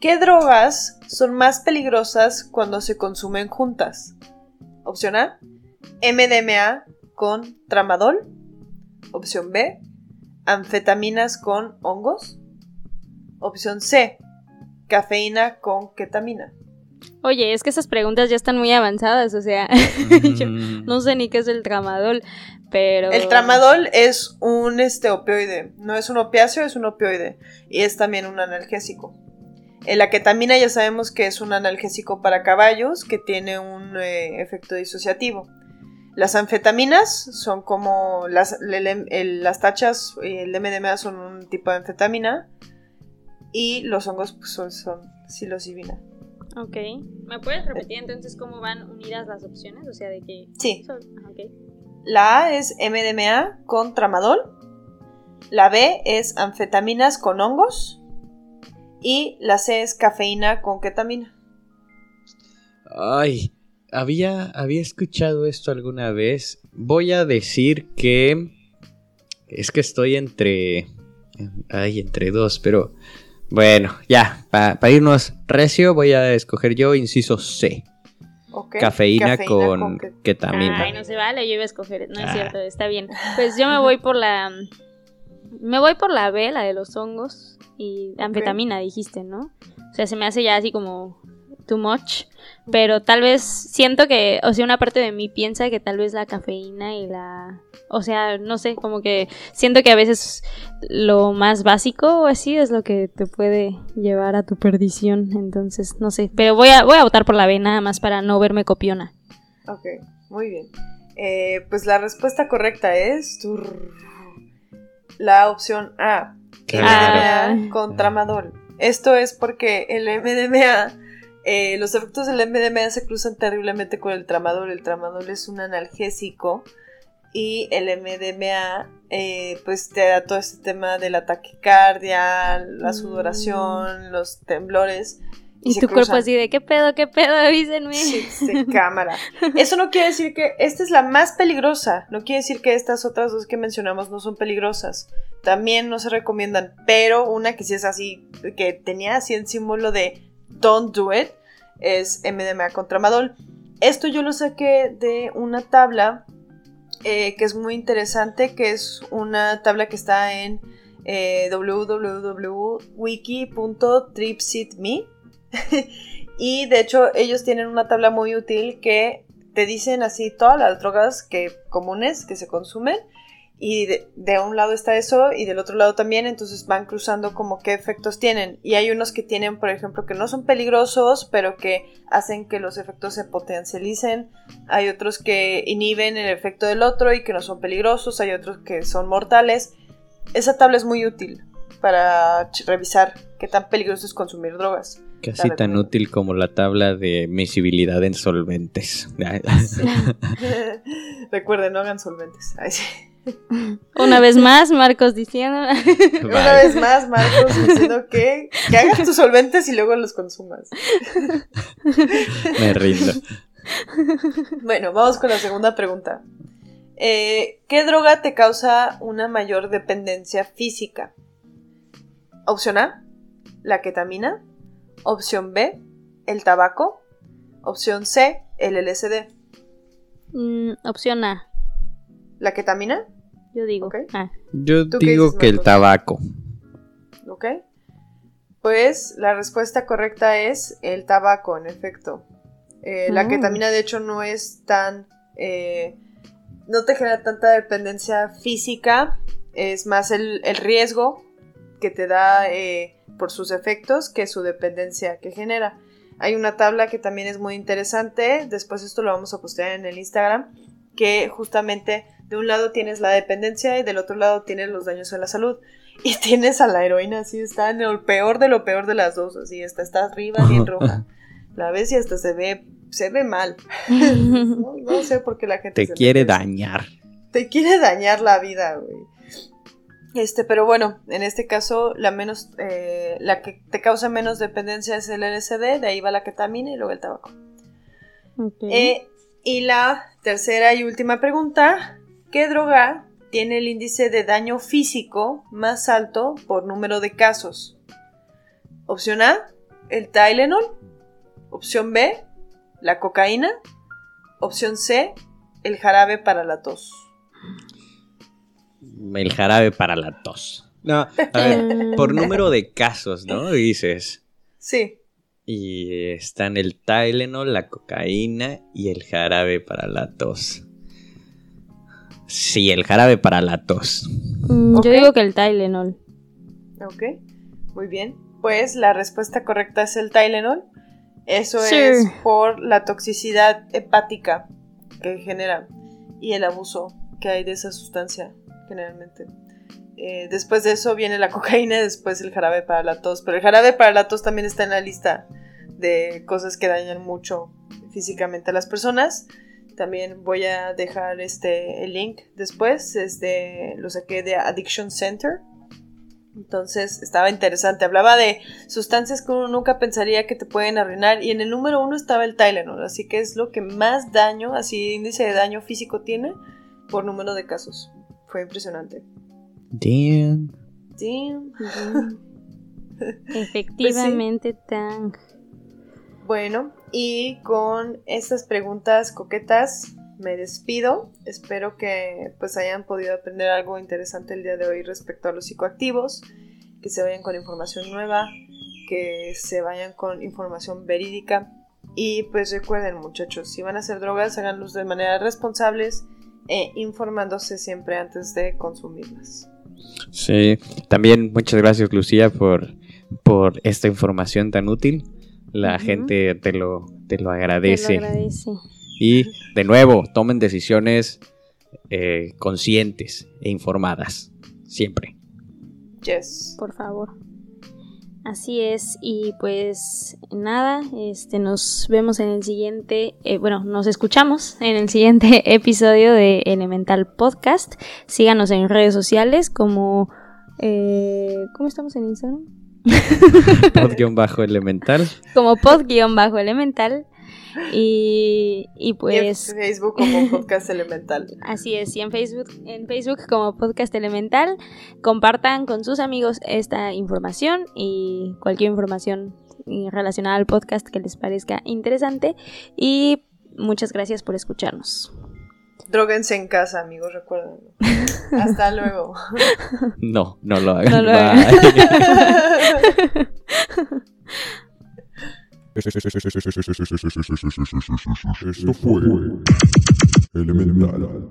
¿qué drogas son más peligrosas cuando se consumen juntas? Opción A, MDMA con tramadol. Opción B, anfetaminas con hongos. Opción C, cafeína con ketamina. Oye, es que esas preguntas ya están muy avanzadas, o sea, (laughs) yo Mm. no sé ni qué es el tramadol, pero... El tramadol es un este, opioide, no es un opiáceo, es un opioide y es también un analgésico. Eh, La ketamina ya sabemos que es un analgésico para caballos que tiene un eh, efecto disociativo. Las anfetaminas son como las, el- el- las tachas, y el MDMA son un tipo de anfetamina y los hongos pues, son, son psilocibina. Ok. ¿Me puedes repetir entonces cómo van unidas las opciones? O sea, de que... Sí, Son- ah, ok. La A es MDMA con tramadol. La B es anfetaminas con hongos. Y la C es cafeína con ketamina. Ay, había, había escuchado esto alguna vez. Voy a decir que es que estoy entre, ay, entre dos, pero bueno, ya, para irnos recio, voy a escoger yo inciso C, ¿ok? cafeína, con, ke- ketamina. Ay, no se vale, yo iba a escoger, no es Ah. cierto, está bien. Pues yo me voy por la... Me voy por la B, la de los hongos y anfetamina, dijiste, ¿no? O sea, se me hace ya así como too much, pero tal vez siento que, o sea, una parte de mí piensa que tal vez la cafeína y la... O sea, no sé, como que siento que a veces lo más básico o así es lo que te puede llevar a tu perdición, entonces, no sé, pero voy a, voy a votar por la B nada más para no verme copiona. Ok, muy bien. Eh, pues la respuesta correcta es turr, la opción A. Claro. MDMA con tramadol. Esto es porque el MDMA, eh, los efectos del MDMA se cruzan terriblemente con el tramadol. El tramadol es un analgésico y el MDMA eh, pues te da todo este tema de la taquicardia, la Mm. sudoración, los temblores. Y, tu cuerpo así de, ¿qué pedo, qué pedo? (laughs) Avísenme. Sí, sí, (laughs) cámara. Eso no quiere decir que esta es la más peligrosa. No quiere decir que estas otras dos que mencionamos no son peligrosas. También no se recomiendan. Pero una que sí es así, que tenía así el símbolo de Don't Do It, es MDMA con tramadol. Esto yo lo saqué de una tabla eh, que es muy interesante, que es una tabla que está en eh, www.wiki.tripsitme. (laughs) y de hecho ellos tienen una tabla muy útil que te dicen así todas las drogas que comunes que se consumen y de, un lado está eso y del otro lado también, entonces van cruzando como qué efectos tienen. Y hay unos que tienen, por ejemplo, que no son peligrosos, pero que hacen que los efectos se potencialicen. Hay otros que inhiben el efecto del otro y que no son peligrosos. Hay otros que son mortales. Esa tabla es muy útil para revisar qué tan peligroso es consumir drogas. Casi tan recomiendo. útil como la tabla de miscibilidad en solventes. (laughs) Recuerden, no hagan solventes. Ay, sí. Una vez más, Marcos diciendo. Una vez más, Marcos diciendo que, que hagas tus solventes y luego los consumas. Me rindo. Bueno, vamos con la segunda pregunta. Eh, ¿Qué droga te causa una mayor dependencia física? Opción A, la ketamina. Opción B, el tabaco. Opción C, el LSD. Mm, opción A, ¿La ketamina? yo digo. Ah, Yo ¿Tú qué digo dices, que el tabaco. ¿Ok? Pues la respuesta correcta es el tabaco, en efecto. Eh, La Mm. ketamina, de hecho, no es tan. eh, no te genera tanta dependencia física. Es más el, el riesgo que te da eh, por sus efectos que su dependencia que genera. Hay una tabla que también es muy interesante, después esto lo vamos a postear en el Instagram, que justamente de un lado tienes la dependencia y del otro lado tienes los daños a la salud. (laughs) Y tienes a la heroína así, está en el peor de lo peor de las dos, así, está, está arriba, bien (laughs) roja. La ves y hasta se ve, se ve mal. (laughs) no, no sé por qué la gente Te se quiere dañar. Te quiere dañar la vida, güey. Este, pero bueno, en este caso, la menos, eh, la que te causa menos dependencia es el LSD, de ahí va la ketamina y luego el tabaco. Eh, y la tercera y última pregunta, ¿qué droga tiene el índice de daño físico más alto por número de casos? Opción A, el Tylenol. Opción B, la cocaína. Opción C, el jarabe para la tos. El jarabe para la tos. No, a ver, (laughs) por número de casos, ¿no? Dices. Sí, Y están el Tylenol, la cocaína y el jarabe para la tos. Sí, el jarabe para la tos. Mm. Yo digo que el Tylenol. ok, muy bien. Pues la respuesta correcta es el Tylenol. Eso Sí. es por la toxicidad hepática que genera y el abuso que hay de esa sustancia generalmente. Eh, después de eso viene la (laughs) cocaína y después el jarabe para la tos. Pero el jarabe para la tos también está en la lista de cosas que dañan mucho físicamente a las personas. También voy a dejar este el link después. Es de, lo saqué de Addiction Center. Entonces estaba interesante. Hablaba de sustancias que uno nunca pensaría que te pueden arruinar. Y en el número uno estaba el Tylenol. Así que es lo que más daño, así índice de daño físico tiene por número de casos. Fue impresionante. Damn. Damn. (laughs) Efectivamente, tan. Bueno, y con estas preguntas coquetas me despido. Espero que pues hayan podido aprender algo interesante el día de hoy respecto a los psicoactivos, que se vayan con información nueva, que se vayan con información verídica. Y pues recuerden muchachos, si van a hacer drogas, háganlos de manera responsables e informándose siempre antes de consumirlas. Sí, también muchas gracias Lucía por, por esta información tan útil. La gente te lo, te lo Te lo agradece. agradece. Y de nuevo, tomen decisiones eh, conscientes e informadas. Siempre. Yes. por favor. Así es, y pues nada, este nos vemos en el siguiente, eh, bueno, nos escuchamos en el siguiente (laughs) episodio de Elemental Podcast. Síganos en redes sociales como eh, ¿cómo estamos en Instagram? Pod elemental. (laughs) Como pod-elemental. Y, y Y en pues Facebook como podcast elemental. (laughs) Así es, y en Facebook, en Facebook como Podcast Elemental, compartan con sus amigos esta información y cualquier información relacionada al podcast que les parezca interesante. Y muchas gracias por escucharnos. Dróguense en casa, amigos, recuerden. (laughs) Hasta luego. No, no lo hagan. No lo Bye. hagan. (laughs) Esto fue Elemental.